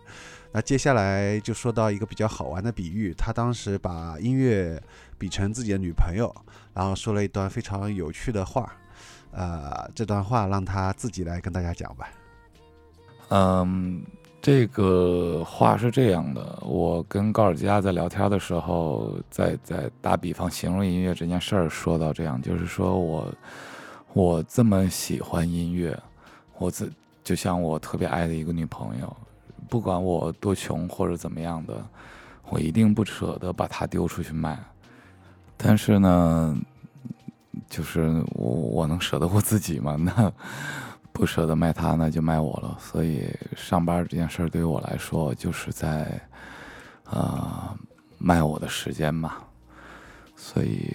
那接下来就说到一个比较好玩的比喻，他当时把音乐比成自己的女朋友，然后说了一段非常有趣的话。呃，这段话让他自己来跟大家讲吧。嗯。这个话是这样的，我跟高尔基亚在聊天的时候，在在打比方形容音乐这件事儿，说到这样，就是说我我这么喜欢音乐，我自就像我特别爱的一个女朋友，不管我多穷或者怎么样的，我一定不舍得把它丢出去卖。但是呢，就是我我能舍得我自己吗？那。不舍得卖它，那就卖我了。所以上班这件事对于我来说，就是在，呃，卖我的时间嘛。所以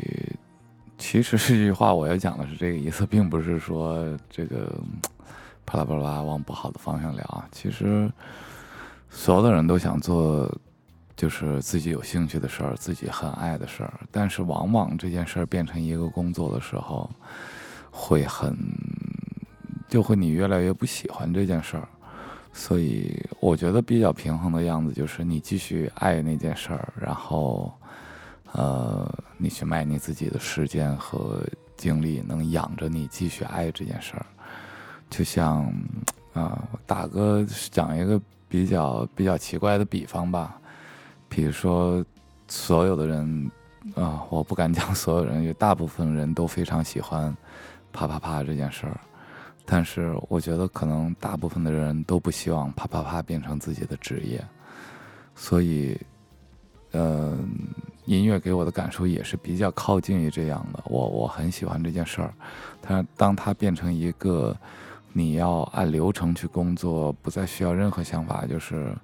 其实这句话我要讲的是这个意思，并不是说这个啪啦啪啦往不好的方向聊啊。其实所有的人都想做，就是自己有兴趣的事儿，自己很爱的事儿。但是往往这件事儿变成一个工作的时候，会很。就会你越来越不喜欢这件事儿，所以我觉得比较平衡的样子就是你继续爱那件事儿，然后，呃，你去卖你自己的时间和精力，能养着你继续爱这件事儿。就像，啊，打个讲一个比较比较奇怪的比方吧，比如说，所有的人，啊，我不敢讲所有人，有大部分人都非常喜欢啪啪啪这件事儿。但是我觉得可能大部分的人都不希望啪啪啪变成自己的职业，所以，呃，音乐给我的感受也是比较靠近于这样的。我我很喜欢这件事儿，它当它变成一个你要按流程去工作，不再需要任何想法，就是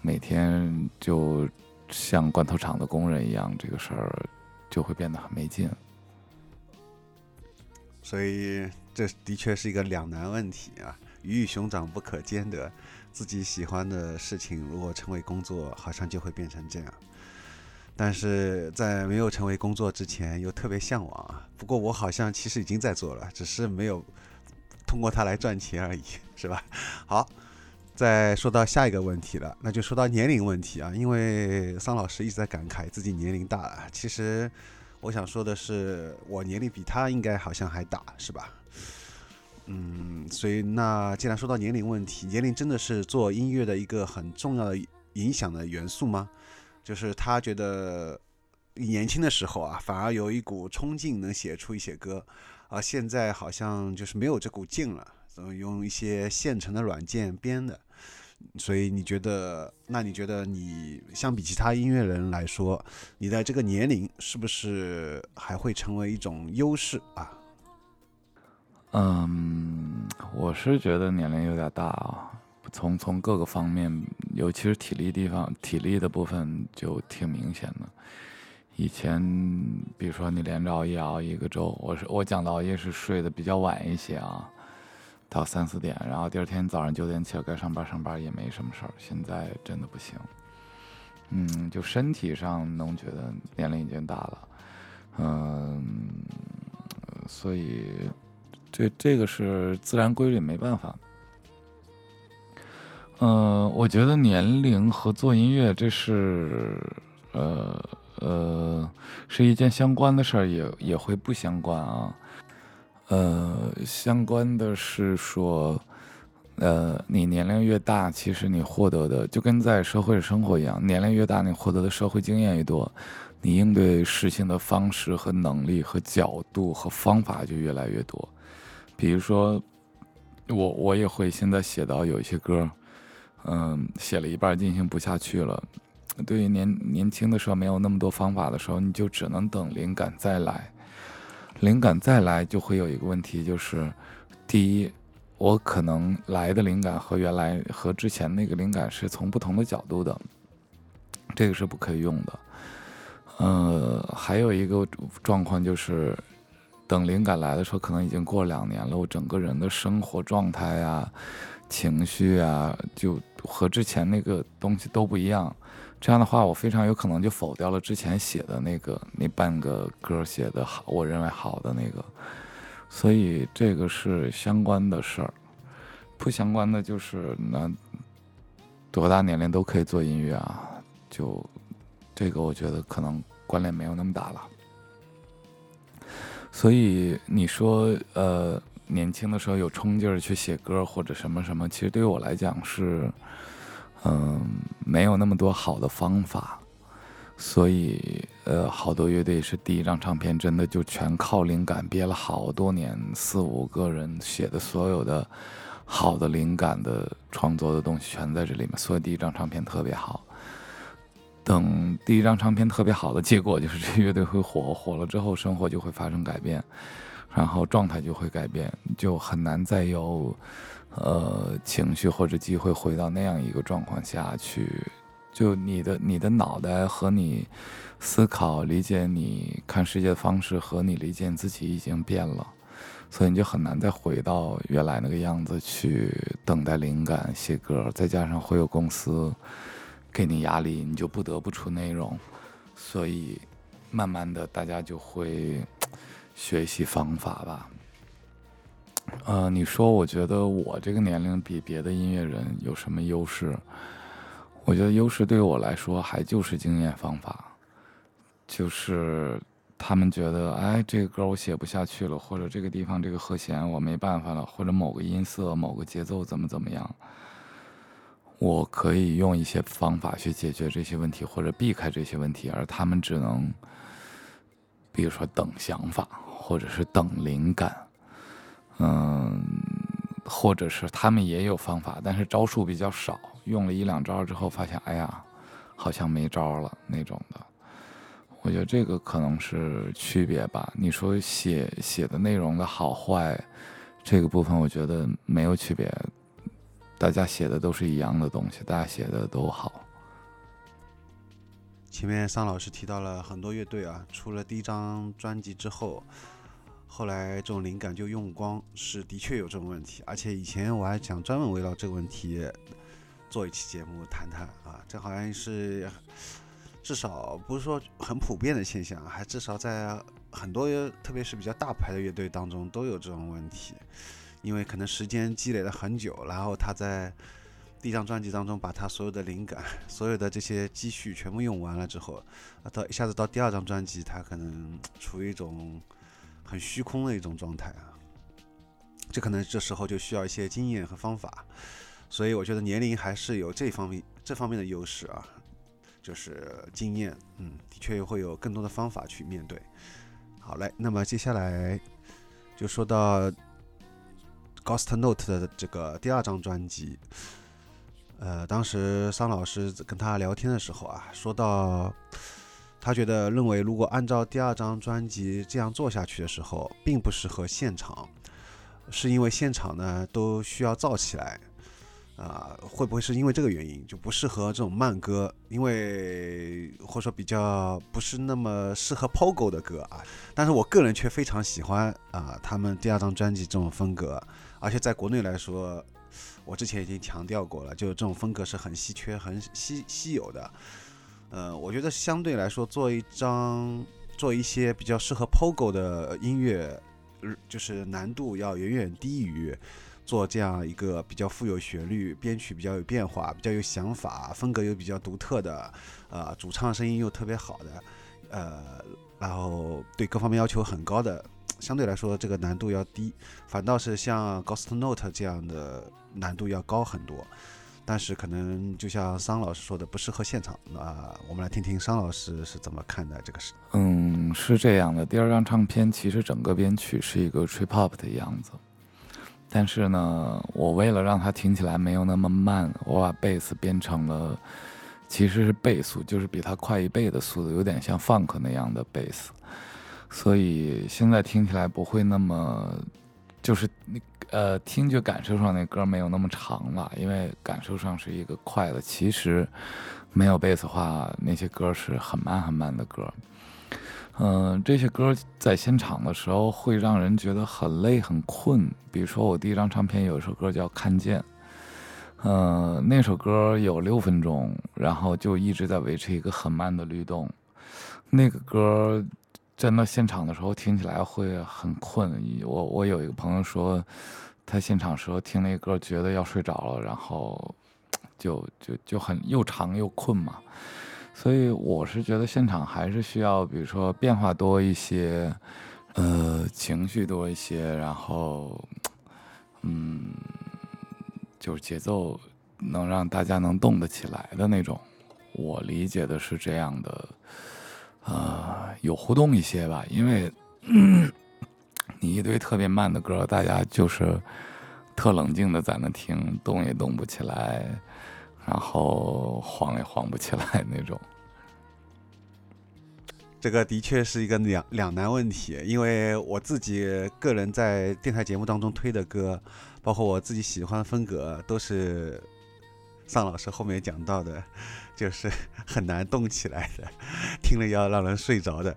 每天就像罐头厂的工人一样，这个事儿就会变得很没劲。所以。这的确是一个两难问题啊，鱼与熊掌不可兼得。自己喜欢的事情如果成为工作，好像就会变成这样。但是在没有成为工作之前，又特别向往啊。不过我好像其实已经在做了，只是没有通过它来赚钱而已，是吧？好，再说到下一个问题了，那就说到年龄问题啊。因为桑老师一直在感慨自己年龄大了，其实我想说的是，我年龄比他应该好像还大，是吧？嗯，所以那既然说到年龄问题，年龄真的是做音乐的一个很重要的影响的元素吗？就是他觉得年轻的时候啊，反而有一股冲劲能写出一些歌，而现在好像就是没有这股劲了，用一些现成的软件编的。所以你觉得，那你觉得你相比其他音乐人来说，你的这个年龄是不是还会成为一种优势啊？嗯，我是觉得年龄有点大啊，从从各个方面，尤其是体力地方，体力的部分就挺明显的。以前，比如说你连着熬夜熬一个周，我是我讲的熬夜是睡得比较晚一些啊，到三四点，然后第二天早上九点起来该上班上班也没什么事儿。现在真的不行，嗯，就身体上能觉得年龄已经大了，嗯，所以。这这个是自然规律，没办法。嗯，我觉得年龄和做音乐这是，呃呃，是一件相关的事儿，也也会不相关啊。呃，相关的是说，呃，你年龄越大，其实你获得的就跟在社会生活一样，年龄越大，你获得的社会经验越多，你应对事情的方式和能力和角度和方法就越来越多。比如说，我我也会现在写到有一些歌，嗯，写了一半进行不下去了。对于年年轻的时候没有那么多方法的时候，你就只能等灵感再来。灵感再来就会有一个问题，就是第一，我可能来的灵感和原来和之前那个灵感是从不同的角度的，这个是不可以用的。呃，还有一个状况就是。等灵感来的时候，可能已经过两年了。我整个人的生活状态呀、情绪啊，就和之前那个东西都不一样。这样的话，我非常有可能就否掉了之前写的那个那半个歌写的好，我认为好的那个。所以这个是相关的事儿，不相关的就是那多大年龄都可以做音乐啊。就这个，我觉得可能关联没有那么大了。所以你说，呃，年轻的时候有冲劲儿去写歌或者什么什么，其实对于我来讲是，嗯，没有那么多好的方法。所以，呃，好多乐队是第一张唱片真的就全靠灵感憋了好多年，四五个人写的所有的好的灵感的创作的东西全在这里面，所以第一张唱片特别好。等第一张唱片特别好的结果，就是这乐队会火，火了之后生活就会发生改变，然后状态就会改变，就很难再有，呃，情绪或者机会回到那样一个状况下去。就你的你的脑袋和你思考、理解你看世界的方式和你理解你自己已经变了，所以你就很难再回到原来那个样子去等待灵感写歌，再加上会有公司。给你压力，你就不得不出内容，所以慢慢的大家就会学习方法吧。呃，你说我觉得我这个年龄比别的音乐人有什么优势？我觉得优势对于我来说还就是经验方法，就是他们觉得，哎，这个歌我写不下去了，或者这个地方这个和弦我没办法了，或者某个音色、某个节奏怎么怎么样，我可以用一些方法去解决这些问题，或者避开这些问题，而他们只能，比如说等想法，或者是等灵感，嗯，或者是他们也有方法，但是招数比较少。用了一两招之后，发现哎呀，好像没招了那种的。我觉得这个可能是区别吧。你说写写的内容的好坏，这个部分我觉得没有区别，大家写的都是一样的东西，大家写的都好。前面桑老师提到了很多乐队啊，出了第一张专辑之后，后来这种灵感就用光，是的确有这种问题。而且以前我还想专门围绕这个问题。做一期节目谈谈啊，这好像是至少不是说很普遍的现象，还至少在很多特别是比较大牌的乐队当中都有这种问题，因为可能时间积累了很久，然后他在第一张专辑当中把他所有的灵感、所有的这些积蓄全部用完了之后，啊，到一下子到第二张专辑，他可能处于一种很虚空的一种状态啊，这可能这时候就需要一些经验和方法。所以我觉得年龄还是有这方面这方面的优势啊，就是经验，嗯，的确会有更多的方法去面对。好嘞，那么接下来就说到 Ghost Note 的这个第二张专辑。呃，当时桑老师跟他聊天的时候啊，说到他觉得认为如果按照第二张专辑这样做下去的时候，并不适合现场，是因为现场呢都需要造起来。啊，会不会是因为这个原因就不适合这种慢歌？因为或者说比较不是那么适合 Pogo 的歌啊。但是我个人却非常喜欢啊，他们第二张专辑这种风格，而且在国内来说，我之前已经强调过了，就这种风格是很稀缺、很稀稀有的。呃，我觉得相对来说，做一张做一些比较适合 Pogo 的音乐，就是难度要远远低于。做这样一个比较富有旋律、编曲比较有变化、比较有想法、风格又比较独特的，呃，主唱声音又特别好的，呃，然后对各方面要求很高的，相对来说这个难度要低，反倒是像 Ghost Note 这样的难度要高很多。但是可能就像桑老师说的，不适合现场。那我们来听听桑老师是怎么看待这个事。嗯，是这样的。第二张唱片其实整个编曲是一个 trip hop 的样子。但是呢，我为了让它听起来没有那么慢，我把贝斯编成了，其实是倍速，就是比它快一倍的速度，有点像 funk 那样的贝斯，所以现在听起来不会那么，就是那呃听觉感受上那歌没有那么长了，因为感受上是一个快的，其实没有贝斯话，那些歌是很慢很慢的歌。嗯，这些歌在现场的时候会让人觉得很累很困。比如说，我第一张唱片有一首歌叫《看见》，嗯，那首歌有六分钟，然后就一直在维持一个很慢的律动。那个歌在那现场的时候听起来会很困。我我有一个朋友说，他现场时候听那歌觉得要睡着了，然后就就就很又长又困嘛。所以我是觉得现场还是需要，比如说变化多一些，呃，情绪多一些，然后，嗯，就是节奏能让大家能动得起来的那种。我理解的是这样的，呃，有互动一些吧。因为你一堆特别慢的歌，大家就是特冷静的在那听，动也动不起来。然后晃也晃不起来那种，这个的确是一个两两难问题。因为我自己个人在电台节目当中推的歌，包括我自己喜欢的风格，都是尚老师后面讲到的，就是 很难动起来的，听了要让人睡着的。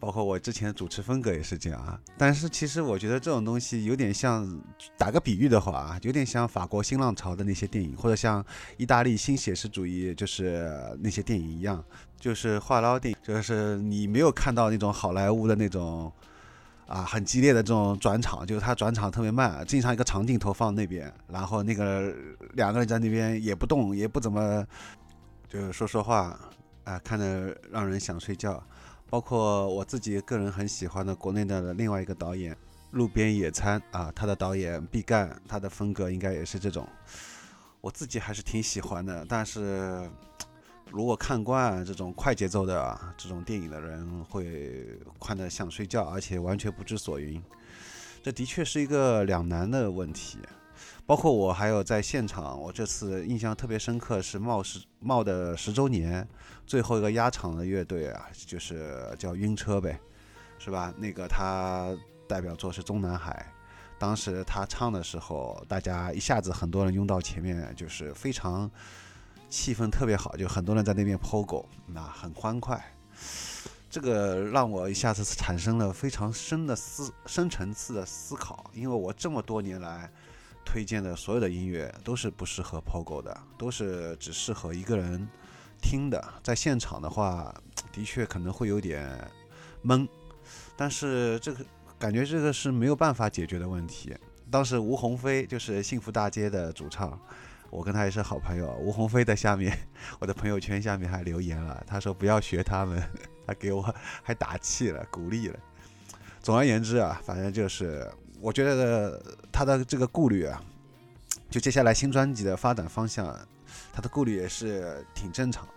包括我之前主持风格也是这样啊，但是其实我觉得这种东西有点像，打个比喻的话啊，有点像法国新浪潮的那些电影，或者像意大利新写实主义就是那些电影一样，就是话唠电影，就是你没有看到那种好莱坞的那种啊，很激烈的这种转场，就是他转场特别慢，经常一个长镜头放那边，然后那个两个人在那边也不动，也不怎么，就是说说话啊，看着让人想睡觉。包括我自己个人很喜欢的国内的另外一个导演。路边野餐啊，他的导演毕赣，他的风格应该也是这种，我自己还是挺喜欢的。但是如果看惯这种快节奏的这种电影的人，会看得想睡觉，而且完全不知所云。这的确是一个两难的问题。包括我还有在现场，我这次印象特别深刻是茂十茂的十周年最后一个压场的乐队啊，就是叫晕车呗，是吧？那个他。代表作是中南海，当时他唱的时候，大家一下子很多人拥到前面，就是非常气氛特别好，就很多人在那边 POGO，那很欢快。这个让我一下子产生了非常深的思深层次的思考，因为我这么多年来推荐的所有的音乐都是不适合 POGO 的，都是只适合一个人听的，在现场的话，的确可能会有点闷，但是这个。感觉这个是没有办法解决的问题。当时吴鸿飞就是幸福大街的主唱，我跟他也是好朋友。吴鸿飞在下面，我的朋友圈下面还留言了，他说不要学他们，他给我还打气了，鼓励了。总而言之啊，反正就是我觉得他的这个顾虑啊，就接下来新专辑的发展方向，他的顾虑也是挺正常的。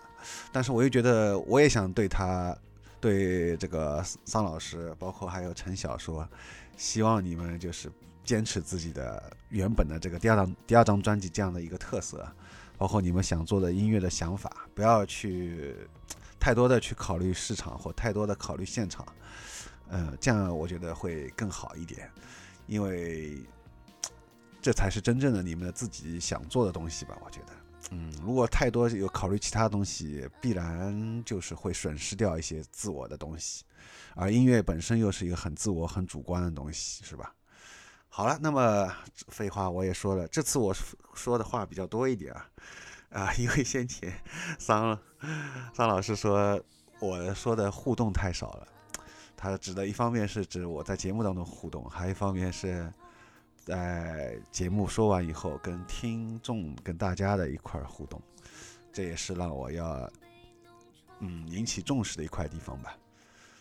但是我又觉得，我也想对他。对这个桑老师，包括还有陈晓说，希望你们就是坚持自己的原本的这个第二张第二张专辑这样的一个特色，包括你们想做的音乐的想法，不要去太多的去考虑市场或太多的考虑现场，嗯，这样我觉得会更好一点，因为这才是真正的你们自己想做的东西吧，我觉得。嗯，如果太多有考虑其他东西，必然就是会损失掉一些自我的东西，而音乐本身又是一个很自我、很主观的东西，是吧？好了，那么废话我也说了，这次我说的话比较多一点啊，啊，因为先前 桑桑老师说我说的互动太少了，它指的一方面是指我在节目当中互动，还有一方面是。在节目说完以后，跟听众、跟大家的一块互动，这也是让我要嗯引起重视的一块地方吧。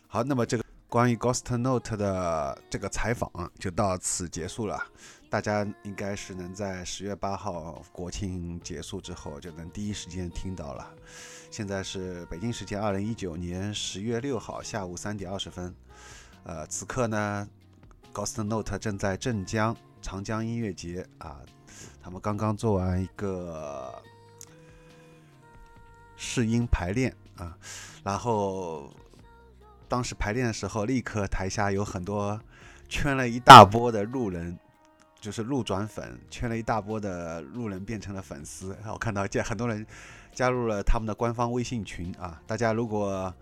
好，那么这个关于 Ghost Note 的这个采访就到此结束了。大家应该是能在十月八号国庆结束之后就能第一时间听到了。现在是北京时间二零一九年十月六号下午三点二十分。呃，此刻呢，Ghost Note 正在镇江。长江音乐节啊，他们刚刚做完一个试音排练啊，然后当时排练的时候，立刻台下有很多圈了一大波的路人，就是路转粉，圈了一大波的路人变成了粉丝。然后我看到见很多人加入了他们的官方微信群啊，大家如果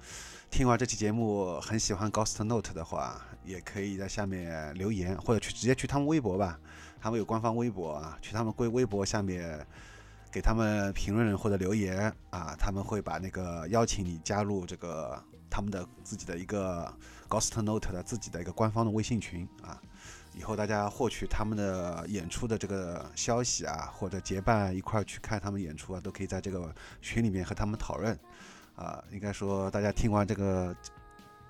听完这期节目很喜欢 Ghost Note 的话。也可以在下面留言，或者去直接去他们微博吧，他们有官方微博啊，去他们微微博下面给他们评论或者留言啊，他们会把那个邀请你加入这个他们的自己的一个 Ghost Note 的自己的一个官方的微信群啊，以后大家获取他们的演出的这个消息啊，或者结伴一块儿去看他们演出啊，都可以在这个群里面和他们讨论啊，应该说大家听完这个。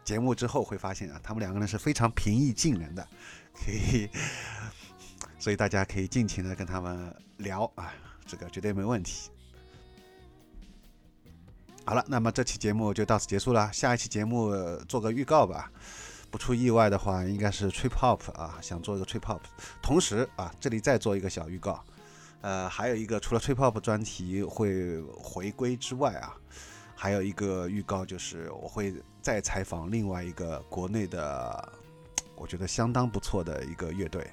节目之后会发现啊，他们两个人是非常平易近人的，可以，所以大家可以尽情的跟他们聊啊，这个绝对没问题。好了，那么这期节目就到此结束了，下一期节目做个预告吧，不出意外的话，应该是 trip hop 啊，想做一个 trip hop，同时啊，这里再做一个小预告，呃，还有一个除了 trip hop 专题会回归之外啊。还有一个预告就是，我会再采访另外一个国内的，我觉得相当不错的一个乐队。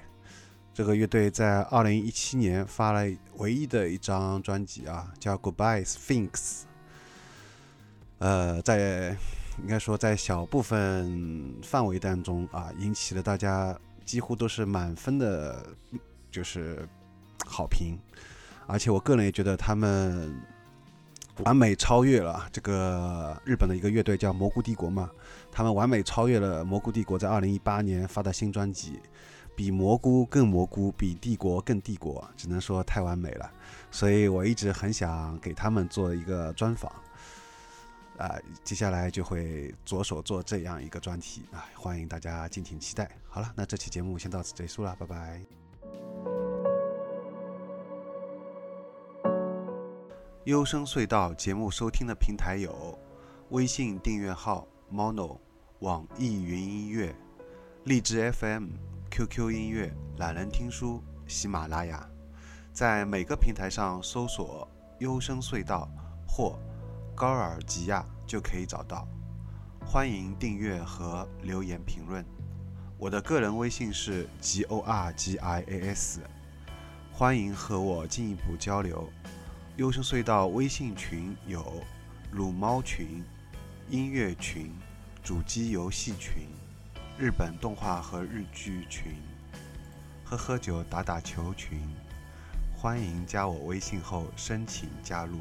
这个乐队在二零一七年发了唯一的一张专辑啊，叫《Goodbye Sphinx》。呃，在应该说在小部分范围当中啊，引起了大家几乎都是满分的，就是好评。而且我个人也觉得他们。完美超越了这个日本的一个乐队叫蘑菇帝国嘛，他们完美超越了蘑菇帝国在二零一八年发的新专辑，比蘑菇更蘑菇，比帝国更帝国，只能说太完美了。所以我一直很想给他们做一个专访，啊，接下来就会着手做这样一个专题啊，欢迎大家敬请期待。好了，那这期节目先到此结束了，拜拜。优声隧道节目收听的平台有微信订阅号 mono、网易云音乐、荔枝 FM、QQ 音乐、懒人听书、喜马拉雅。在每个平台上搜索“优声隧道”或“高尔吉亚”就可以找到。欢迎订阅和留言评论。我的个人微信是 g o r g i a s，欢迎和我进一步交流。优声隧道微信群有撸猫群、音乐群、主机游戏群、日本动画和日剧群、喝喝酒打打球群。欢迎加我微信后申请加入。